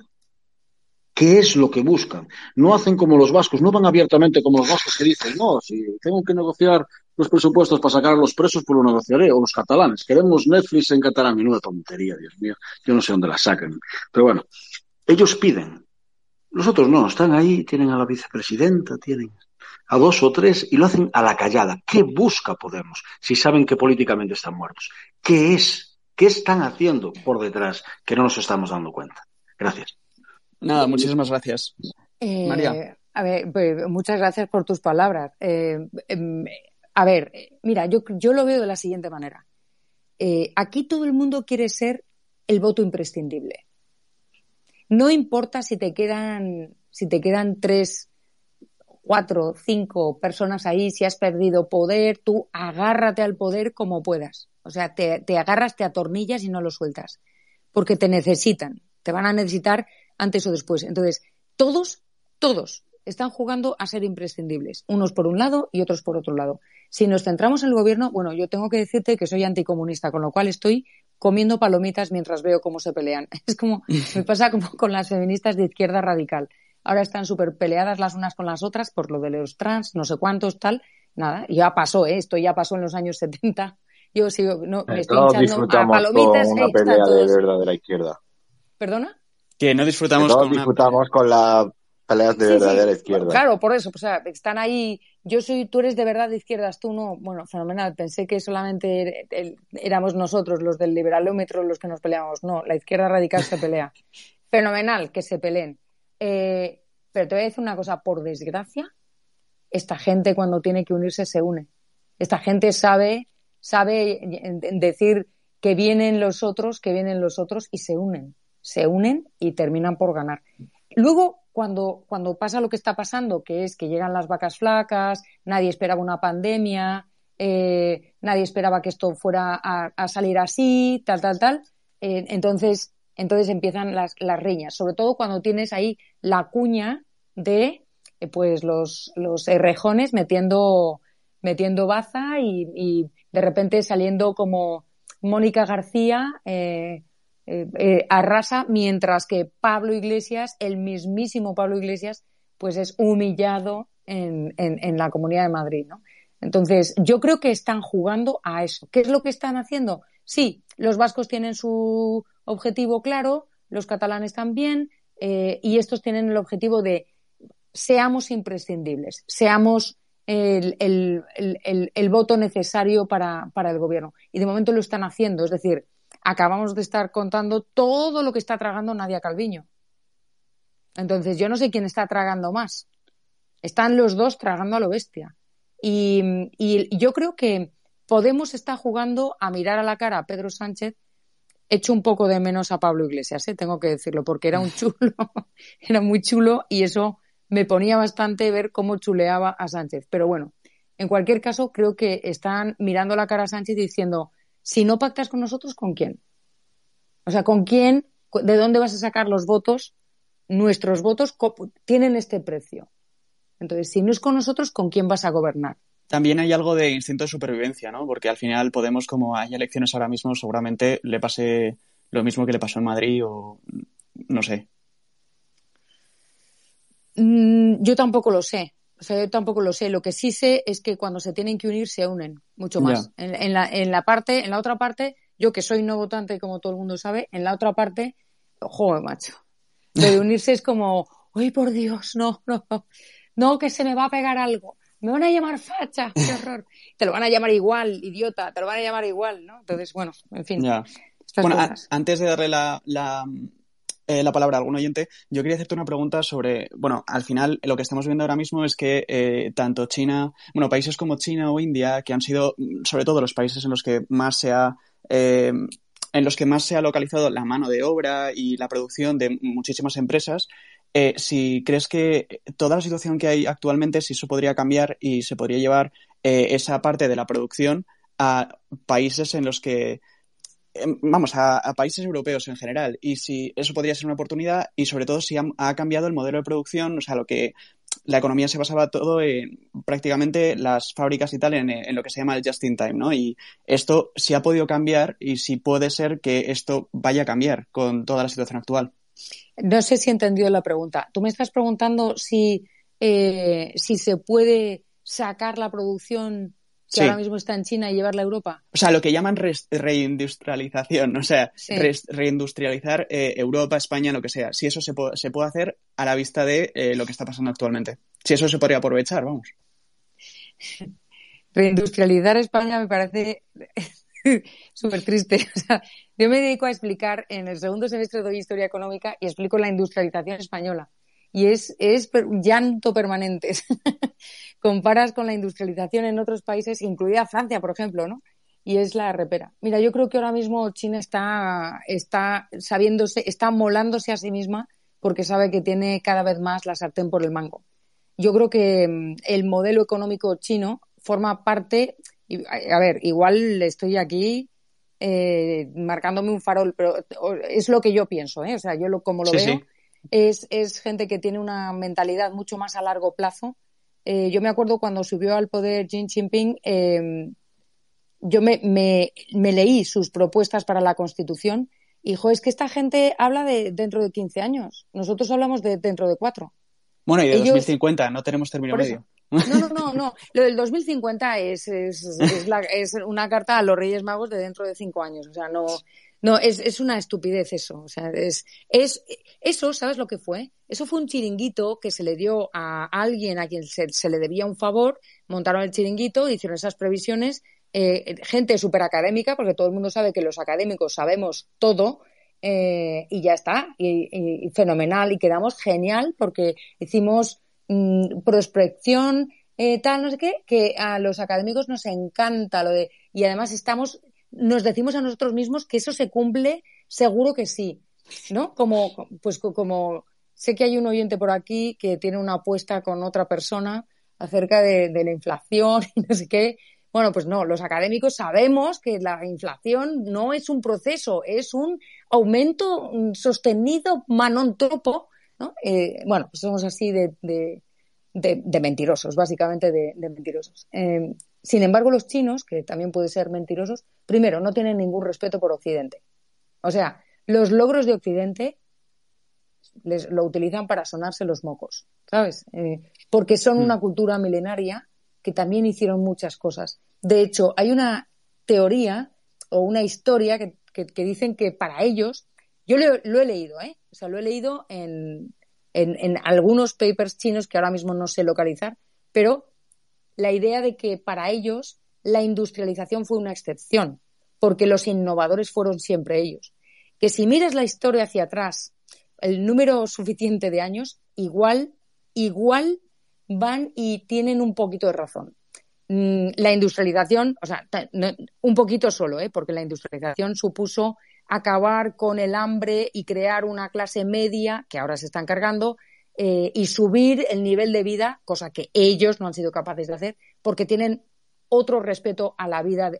¿Qué es lo que buscan? No hacen como los vascos, no van abiertamente como los vascos que dicen, no, si tengo que negociar los presupuestos para sacar a los presos, pues lo negociaré, o los catalanes. Queremos Netflix en catalán, menuda tontería, Dios mío. Yo no sé dónde la sacan. Pero bueno, ellos piden. Nosotros no, están ahí, tienen a la vicepresidenta, tienen a dos o tres y lo hacen a la callada. ¿Qué busca Podemos si saben que políticamente están muertos? ¿Qué es? ¿Qué están haciendo por detrás que no nos estamos dando cuenta? Gracias. Nada, muchísimas gracias. Eh, María. A ver, pues, muchas gracias por tus palabras. Eh, em, a ver, mira, yo, yo lo veo de la siguiente manera. Eh, aquí todo el mundo quiere ser el voto imprescindible. No importa si te quedan, si te quedan tres, cuatro, cinco personas ahí, si has perdido poder, tú agárrate al poder como puedas. O sea, te, te agarras, te atornillas y no lo sueltas. Porque te necesitan. Te van a necesitar antes o después. Entonces, todos, todos están jugando a ser imprescindibles, unos por un lado y otros por otro lado. Si nos centramos en el gobierno, bueno, yo tengo que decirte que soy anticomunista, con lo cual estoy comiendo palomitas mientras veo cómo se pelean. <laughs> Es como, me pasa como con las feministas de izquierda radical. Ahora están súper peleadas las unas con las otras por lo de los trans, no sé cuántos, tal. Nada, ya pasó, ¿eh? esto ya pasó en los años 70. Yo sigo, no, me estoy hinchando a palomitas. Con una pelea de verdadera izquierda. ¿Perdona? Que no disfrutamos con disfrutamos con la peleas de verdadera izquierda. Claro, por eso, o sea, están ahí, yo soy, tú eres de verdad de izquierdas, tú no, bueno, fenomenal, pensé que solamente éramos nosotros, los del liberalómetro, los que nos peleamos, no, la izquierda radical se pelea. <laughs> fenomenal que se peleen. Eh, pero te voy a decir una cosa, por desgracia, esta gente cuando tiene que unirse se une. Esta gente sabe, sabe decir que vienen los otros, que vienen los otros y se unen. Se unen y terminan por ganar. Luego, cuando, cuando pasa lo que está pasando, que es que llegan las vacas flacas, nadie esperaba una pandemia, eh, nadie esperaba que esto fuera a, salir así, tal, tal, tal, eh, entonces, entonces empiezan las, las riñas, sobre todo cuando tienes ahí la cuña de eh, pues los, los metiendo, metiendo baza y, de repente saliendo como Mónica García eh, arrasa, mientras que Pablo Iglesias, el mismísimo Pablo Iglesias, pues es humillado en, la Comunidad de Madrid. Entonces, yo creo que están jugando a eso. ¿Qué es lo que están haciendo? Sí, los vascos tienen su objetivo claro, los catalanes también, eh, y estos tienen el objetivo de seamos imprescindibles, seamos el, voto necesario para, para, el gobierno. Y de momento lo están haciendo, es decir, acabamos de estar contando todo lo que está tragando Nadia Calviño. Entonces, yo no sé quién está tragando más. Están los dos tragando a lo bestia. Y, yo creo que Podemos está jugando a mirar a la cara a Pedro Sánchez echo un poco de menos a Pablo Iglesias, ¿eh? tengo que decirlo, porque era un chulo, <laughs> era muy chulo y eso me ponía bastante ver cómo chuleaba a Sánchez. Pero bueno, en cualquier caso, creo que están mirando la cara a Sánchez diciendo, si no pactas con nosotros, ¿con quién? O sea, ¿con quién? ¿De dónde vas a sacar los votos? Nuestros votos tienen este precio. Entonces, si no es con nosotros, ¿con quién vas a gobernar? También hay algo de instinto de supervivencia, ¿no? Porque al final Podemos, como hay elecciones ahora mismo, seguramente le pase lo mismo que le pasó en Madrid o no sé. Mm, yo tampoco lo sé. O sea, yo tampoco lo sé. Lo que sí sé es que cuando se tienen que unir se unen mucho más. En, la, en la parte, en la otra parte, yo que soy no votante, como todo el mundo sabe, en la otra parte, joder, macho. De <laughs> unirse es como, uy, por Dios, no, no, no, que se me va a pegar algo me van a llamar facha, qué <laughs> horror. te lo van a llamar igual, idiota, te lo van a llamar igual, ¿no? Entonces, bueno, en fin. Bueno, antes de darle la, eh, la, palabra a algún oyente, yo quería hacerte una pregunta sobre, bueno, al final lo que estamos viendo ahora mismo es que eh, tanto China, bueno, países como China o India, que han sido sobre todo los países en los que más se ha... Eh, en los que más se ha localizado la mano de obra y la producción de muchísimas empresas, si crees que toda la situación que hay actualmente, si eso podría cambiar y se podría llevar esa parte de la producción a países en los que, vamos, a, países europeos en general, y si eso podría ser una oportunidad y sobre todo si ha, cambiado el modelo de producción, o sea, lo que la economía se basaba todo en prácticamente las fábricas y tal en, lo que se llama el just in time, ¿no? Y esto sí ha podido cambiar y sí puede ser que esto vaya a cambiar con toda la situación actual. No sé si he entendido la pregunta. Tú me estás preguntando si, eh, si se puede sacar la producción que ahora mismo está en China y llevarla a Europa. O sea, lo que llaman reindustrialización, o sea, reindustrializar eh, Europa, España, lo que sea. Si eso se, se puede hacer a la vista de eh, lo que está pasando actualmente. Si eso se podría aprovechar, vamos. <laughs> Reindustrializar España me parece <laughs> súper triste. O sea, yo me dedico a explicar, en el segundo semestre doy historia económica y explico la industrialización española. Y es, es llanto permanente. <laughs> Comparas con la industrialización en otros países, incluida Francia, por ejemplo, ¿no? Y es la repera. Mira, yo creo que ahora mismo China está, está sabiéndose, está molándose a sí misma porque sabe que tiene cada vez más la sartén por el mango. Yo creo que mm, el modelo económico chino forma parte a ver, igual estoy aquí eh, marcándome un farol, pero es lo que yo pienso, ¿eh? O sea, yo lo, como lo veo, Es, es gente que tiene una mentalidad mucho más a largo plazo. Eh, yo me acuerdo cuando subió al poder Xi Jinping, em, yo me, me, me, leí sus propuestas para la Constitución y, jo, es que esta gente habla de dentro de 15 años. Nosotros hablamos de dentro de cuatro. Bueno, y de 2050, no tenemos término medio. No, no, no, no. Lo del 2050 es, es, es, la, es, una carta a los Reyes Magos de dentro de cinco años. O sea, no, no es, es una estupidez eso. O sea, es, es eso, ¿sabes lo que fue? Eso fue un chiringuito que se le dio a alguien a quien se, se le debía un favor, montaron el chiringuito, hicieron esas previsiones, eh, gente súper académica, porque todo el mundo sabe que los académicos sabemos todo, eh, y ya está, y, y, fenomenal, y quedamos genial porque hicimos Mm, prospección, eh, tal, no sé qué, que a los académicos nos encanta lo de, y además estamos, nos decimos a nosotros mismos que eso se cumple, seguro que sí, ¿no? Como, pues como, sé que hay un oyente por aquí que tiene una apuesta con otra persona acerca de, de la inflación <laughs> y no sé qué, bueno, pues no, los académicos sabemos que la inflación no es un proceso, es un aumento sostenido manontropo ¿no? Eh, bueno, pues somos así de, de, mentirosos, básicamente de, mentirosos. Eh, sin embargo, los chinos, que también pueden ser mentirosos, primero, no tienen ningún respeto por Occidente. O sea, los logros de Occidente les, lo utilizan para sonarse los mocos, ¿sabes? Eh, porque son mm. una cultura milenaria que también hicieron muchas cosas. De hecho, hay una teoría o una historia que, que dicen que para ellos yo lo, he leído, ¿eh? O sea, lo he leído en, en, algunos papers chinos que ahora mismo no sé localizar, pero la idea de que para ellos la industrialización fue una excepción, porque los innovadores fueron siempre ellos. Que si miras la historia hacia atrás, el número suficiente de años, igual, igual van y tienen un poquito de razón. Mm, la industrialización, o sea, un poquito solo, ¿eh? porque la industrialización supuso acabar con el hambre y crear una clase media, que ahora se están cargando, eh, y subir el nivel de vida, cosa que ellos no han sido capaces de hacer, porque tienen otro respeto a la vida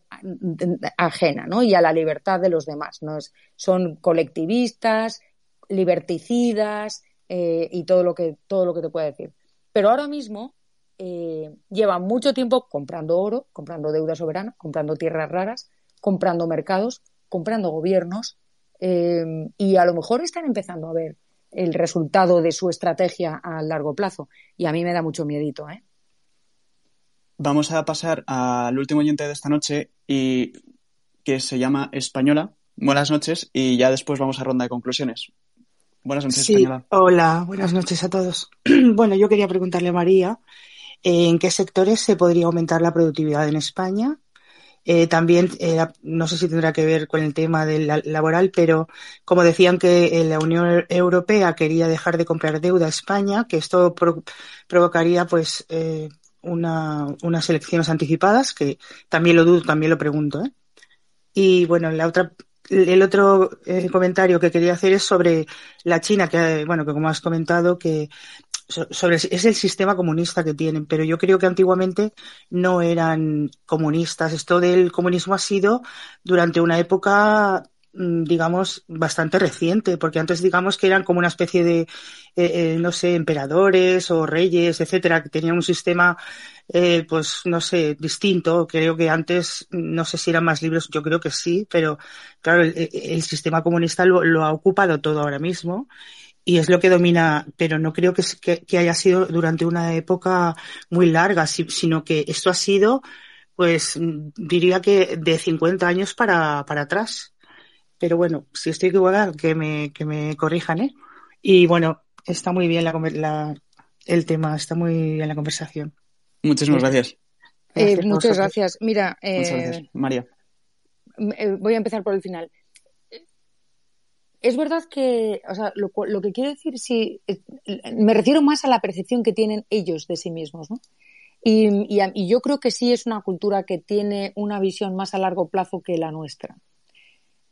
ajena ¿no? y a la libertad de los demás. ¿no? son colectivistas, liberticidas eh, y todo lo, que, todo lo que te pueda decir. Pero ahora mismo eh, llevan mucho tiempo comprando oro, comprando deuda soberana, comprando tierras raras, comprando mercados, comprando gobiernos y a lo mejor están empezando a ver el resultado de su estrategia a largo plazo. Y a mí me da mucho miedito. ¿eh? Vamos a pasar al último oyente de esta noche y que se llama Española. Buenas noches y ya después vamos a ronda de conclusiones. Buenas noches, sí, Española. Hola, buenas noches a todos. <clears throat> bueno, yo quería preguntarle a María en qué sectores se podría aumentar la productividad en España eh, también, eh, no sé si tendrá que ver con el tema del laboral, pero como decían que eh, la Unión Europea quería dejar de comprar deuda a España, que esto provocaría pues una, unas elecciones anticipadas, que también lo dudo, también lo pregunto. Y bueno, la otra el otro comentario que quería hacer es sobre la China, que bueno, que como has comentado, que sobre es el sistema comunista que tienen, pero yo creo que antiguamente no eran comunistas. Esto del comunismo ha sido durante una época mm, digamos, bastante reciente, porque antes digamos que eran como una especie de, eh, eh, no sé, emperadores o reyes, etcétera, que tenían un sistema, eh, pues, no sé, distinto. Creo que antes, no sé si eran más libres, yo creo que sí, pero claro, el, sistema comunista lo, lo, ha ocupado todo ahora mismo y es lo que domina, pero no creo que, que, haya sido durante una época muy larga, sino que esto ha sido, pues diría que de 50 años para, para atrás. Pero bueno, si estoy equivocada, que me, que me corrijan, ¿eh? Y bueno, está muy bien la, la, el tema, está muy bien la conversación. Muchísimas gracias. Eh, muchas gracias. Mira, muchas gracias. Eh, María. Eh, voy a empezar por el final es verdad que, o sea, lo, que quiero decir, sí, me refiero más a la percepción que tienen ellos de sí mismos, ¿no? Y, yo creo que sí es una cultura que tiene una visión más a largo plazo que la nuestra,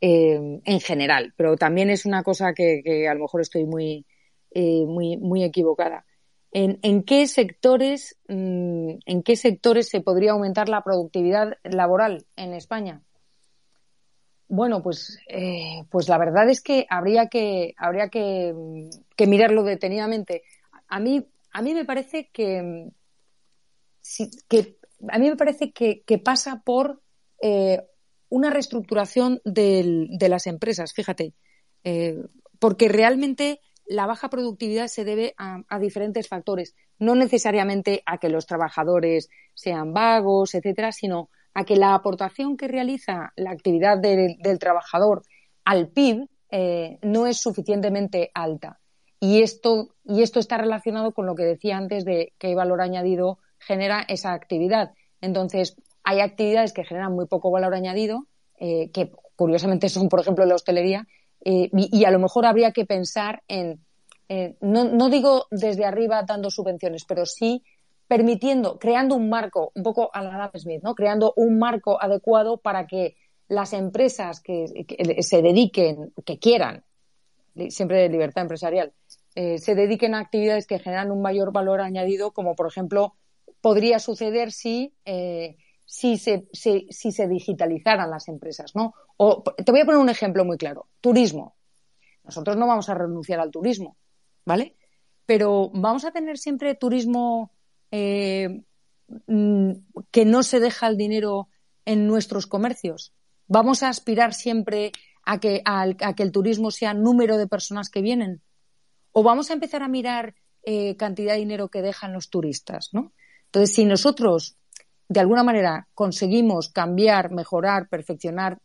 eh, en general, pero también es una cosa que, a lo mejor estoy muy, eh, muy, muy equivocada. ¿En, ¿En, qué sectores, mm, en qué sectores se podría aumentar la productividad laboral en España? Bueno, pues, eh, pues la verdad es que habría que, habría que, mirarlo detenidamente. A mí, a mí me parece que, que a mí me parece que, pasa por eh, una reestructuración de las empresas, fíjate, eh, porque realmente la baja productividad se debe a, a, diferentes factores, no necesariamente a que los trabajadores sean vagos, etcétera, sino a que la aportación que realiza la actividad del, trabajador al PIB eh, no es suficientemente alta. Y esto, y esto está relacionado con lo que decía antes de qué valor añadido genera esa actividad. Entonces, hay actividades que generan muy poco valor añadido, eh, que curiosamente son, por ejemplo, la hostelería, eh, y, a lo mejor habría que pensar en, no, no, digo desde arriba dando subvenciones, pero sí permitiendo, creando un marco, un poco a la Adam Smith, ¿no? Creando un marco adecuado para que las empresas que, se dediquen, que quieran, siempre de libertad empresarial, eh, se dediquen a actividades que generan un mayor valor añadido, como por ejemplo podría suceder si, eh, si, se, si, se digitalizaran las empresas, ¿no? O, te voy a poner un ejemplo muy claro. Turismo. Nosotros no vamos a renunciar al turismo, ¿vale? Pero vamos a tener siempre turismo eh, mm, que no se deja el dinero en nuestros comercios? ¿Vamos a aspirar siempre a que, que el turismo sea número de personas que vienen? ¿O vamos a empezar a mirar eh, cantidad de dinero que dejan los turistas? ¿no? Entonces, si nosotros, de alguna manera, conseguimos cambiar, mejorar, perfeccionar,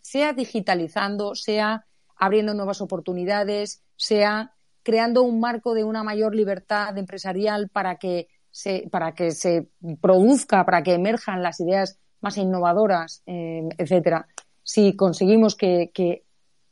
sea digitalizando, sea abriendo nuevas oportunidades, sea creando un marco de una mayor libertad empresarial para que para que se produzca, para que emerjan las ideas más innovadoras, eh, etcétera, si conseguimos que,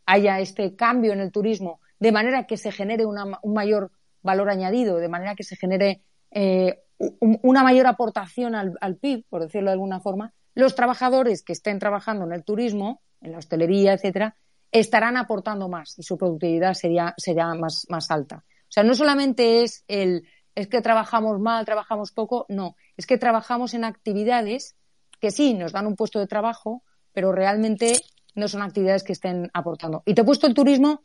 haya este cambio en el turismo de manera que se genere un mayor valor añadido, de manera que se genere eh, una mayor aportación al, PIB, por decirlo de alguna forma, los trabajadores que estén trabajando en el turismo, en la hostelería, etcétera, estarán aportando más y su productividad sería, sería más, más alta. O sea, no solamente es el es que trabajamos mal, trabajamos poco, no, es que trabajamos en actividades que sí nos dan un puesto de trabajo, pero realmente no son actividades que estén aportando. Y te he puesto el turismo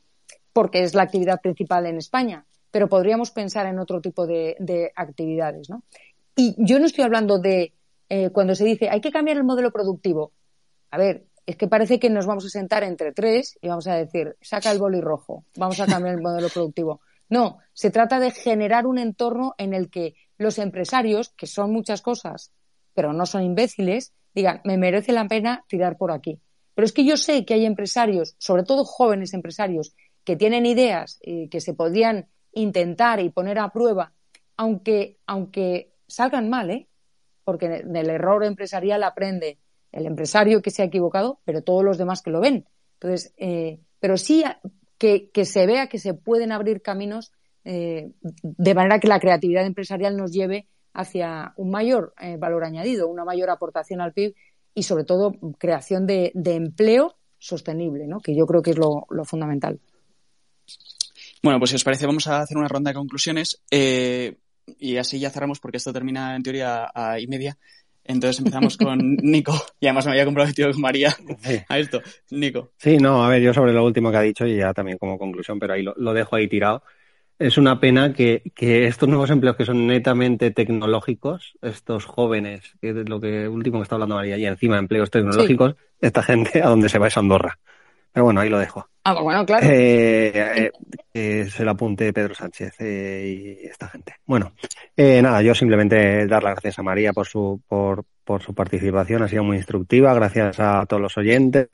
porque es la actividad principal en España, pero podríamos pensar en otro tipo de, actividades, ¿no? Y yo no estoy hablando de eh, cuando se dice hay que cambiar el modelo productivo. A ver, es que parece que nos vamos a sentar entre tres y vamos a decir, saca el boli rojo, vamos a cambiar el modelo productivo. No, se trata de generar un entorno en el que los empresarios, que son muchas cosas, pero no son imbéciles, digan, me merece la pena tirar por aquí. Pero es que yo sé que hay empresarios, sobre todo jóvenes empresarios, que tienen ideas y que se podrían intentar y poner a prueba, aunque, aunque salgan mal, ¿eh? porque del error empresarial aprende el empresario que se ha equivocado, pero todos los demás que lo ven. Entonces, eh, pero sí que, se vea que se pueden abrir caminos eh, de manera que la creatividad empresarial nos lleve hacia un mayor eh, valor añadido, una mayor aportación al PIB y, sobre todo, creación de, empleo sostenible, ¿no? que yo creo que es lo, fundamental. Bueno, pues si os parece, vamos a hacer una ronda de conclusiones eh, y así ya cerramos porque esto termina en teoría a y media. Entonces empezamos con <laughs> Nico, y además me había comprometido con María a esto. Nico. Sí, no, a ver, yo sobre lo último que ha dicho y ya también como conclusión, pero ahí lo, dejo ahí tirado. Es una pena que, estos nuevos empleos que son netamente tecnológicos, estos jóvenes, que es lo que último que está hablando María, y encima empleos tecnológicos, esta gente a donde se va es Andorra. Pero bueno, ahí lo dejo. Ah, pues bueno, claro. Eh, eh, se lo apunte Pedro Sánchez eh, y esta gente. Bueno, nada, yo simplemente dar las gracias a María por su, por, por su participación, ha sido muy instructiva. Gracias a todos los oyentes,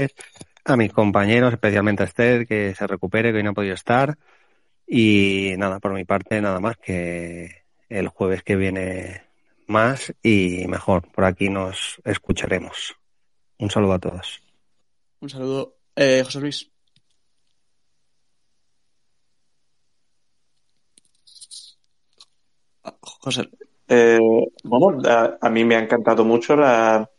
a mis compañeros, especialmente a Esther, que se recupere, que hoy no ha podido estar. Y nada, por mi parte, nada más que el jueves que viene más y mejor. Por aquí nos escucharemos. Un saludo a todos. Un saludo. Eh, José Luis. José. Eh, bueno, a, mí me ha encantado mucho la,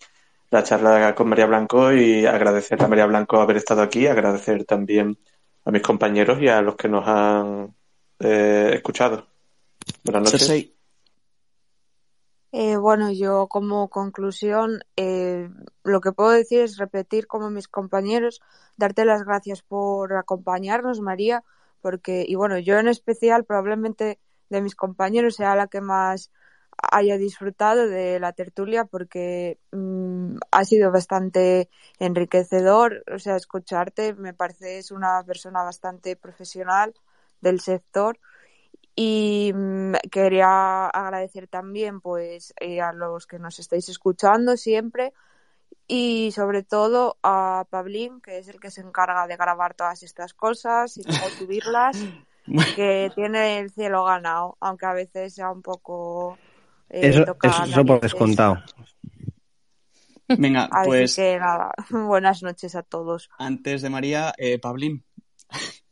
charla con María Blanco y agradecer a María Blanco haber estado aquí, agradecer también a mis compañeros y a los que nos han eh, escuchado. Buenas noches. Eh, bueno, yo como conclusión eh, lo que puedo decir es repetir como mis compañeros, darte las gracias por acompañarnos, María, porque, y bueno, yo en especial probablemente de mis compañeros sea la que más haya disfrutado de la tertulia porque mm, ha sido bastante enriquecedor, o sea, escucharte me parece es una persona bastante profesional del sector y mm, quería agradecer también pues eh, a los que nos estáis escuchando siempre y sobre todo a Pablín, que es el que se encarga de grabar todas estas cosas y luego subirlas, <laughs> que tiene el cielo ganado, aunque a veces sea un poco... Eh, eso, eso, por descontado. Venga, pues... Así que nada, <laughs> buenas noches a todos. Antes de María, eh, Pablín. <laughs>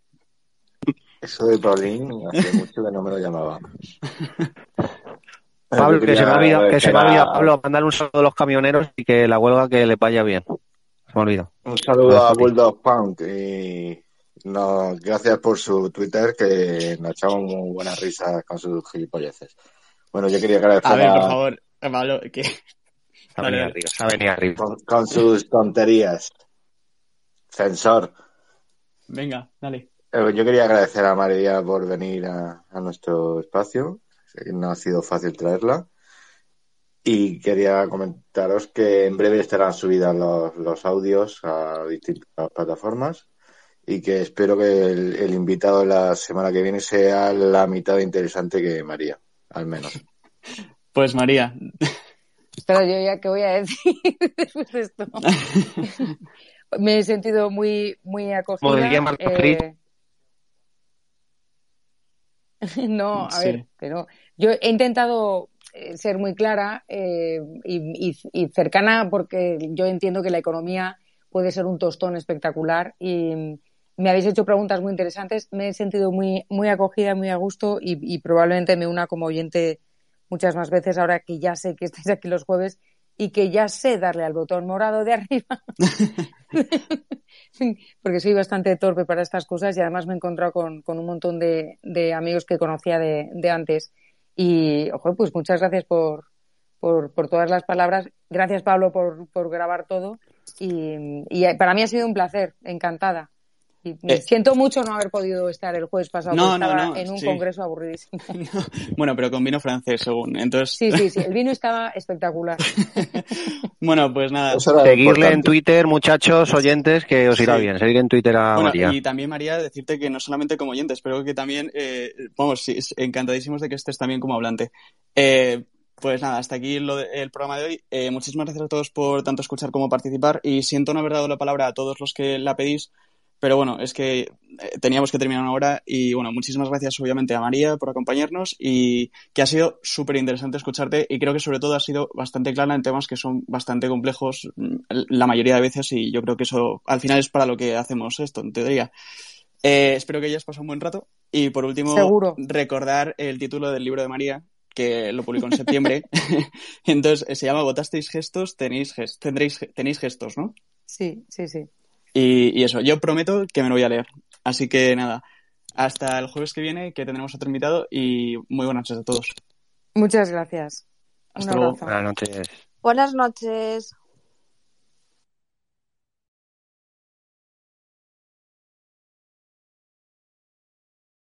Eso de Paulín, hace mucho que no me lo llamaba. <laughs> Pablo, que se me olvida, que se me olvida, Pablo, mandar un saludo a los camioneros y que la huelga que les vaya bien. Se me olvida. Un saludo a Bulldog Punk y no, gracias por su Twitter que nos echamos muy buenas risas con sus gilipolleces. Bueno, yo quería agradecer a... ver, por favor, Pablo, que... Se ha venido arriba, se ha venido arriba. Con, con sus tonterías. Censor. Venga, dale. Eh, yo quería agradecer a María por venir a, nuestro espacio. No ha sido fácil traerla. Y quería comentaros que en breve estarán subidas los, audios a distintas plataformas y que espero que el, invitado de la semana que viene sea la mitad de interesante que María, al menos. <laughs> Pues María. Pero yo ya qué voy a decir <laughs> después de esto. <laughs> Me he sentido muy, muy acogida. <laughs> no, a ver, pero yo he intentado eh, ser muy clara eh, y, cercana porque yo entiendo que la economía puede ser un tostón espectacular y me habéis hecho preguntas muy interesantes. Me he sentido muy, muy acogida, muy a gusto y, probablemente me una como oyente muchas más veces ahora que ya sé que estáis aquí los jueves y que ya sé darle al botón morado de arriba. <laughs> Porque soy bastante torpe para estas cosas y además me he encontrado con, un montón de, amigos que conocía de, antes. Y, ojo, pues muchas gracias por, por, todas las palabras. Gracias, Pablo, por, por grabar todo. y para mí ha sido un placer, encantada. Me eh, siento mucho no haber podido estar el jueves pasado, no, estaba en un congreso aburridísimo. <laughs> Bueno, pero con vino francés, según. Entonces... Sí, sí, sí, el vino <laughs> estaba espectacular. <laughs> bueno, pues nada. Seguirle en Twitter, muchachos, oyentes, que os irá bien. Seguir en Twitter a María. Y también, María, decirte que no solamente como oyentes, pero que también, eh, vamos, sí, encantadísimos de que estés también como hablante. Eh, pues nada, hasta aquí el programa de hoy. muchísimas gracias a todos por tanto escuchar como participar y siento no haber dado la palabra a todos los que la pedís, pero bueno, es que eh, teníamos que terminar una hora y bueno, muchísimas gracias obviamente a María por acompañarnos y que ha sido súper interesante escucharte y creo que sobre todo ha sido bastante clara en temas que son bastante complejos mm, la mayoría de veces y yo creo que eso al final es para lo que hacemos esto, en teoría. Eh, espero que hayas pasado un buen rato y por último recordar el título del libro de María que lo publicó en septiembre. <laughs> Entonces se llama Votasteis gestos, tenéis, tendréis, tenéis gestos, ¿no? Sí, sí, sí. Y, eso, yo prometo que me lo voy a leer. Así que nada, hasta el jueves que viene, que tendremos otro invitado y muy buenas noches a todos. Muchas gracias. Hasta luego. Buenas noches. Buenas noches.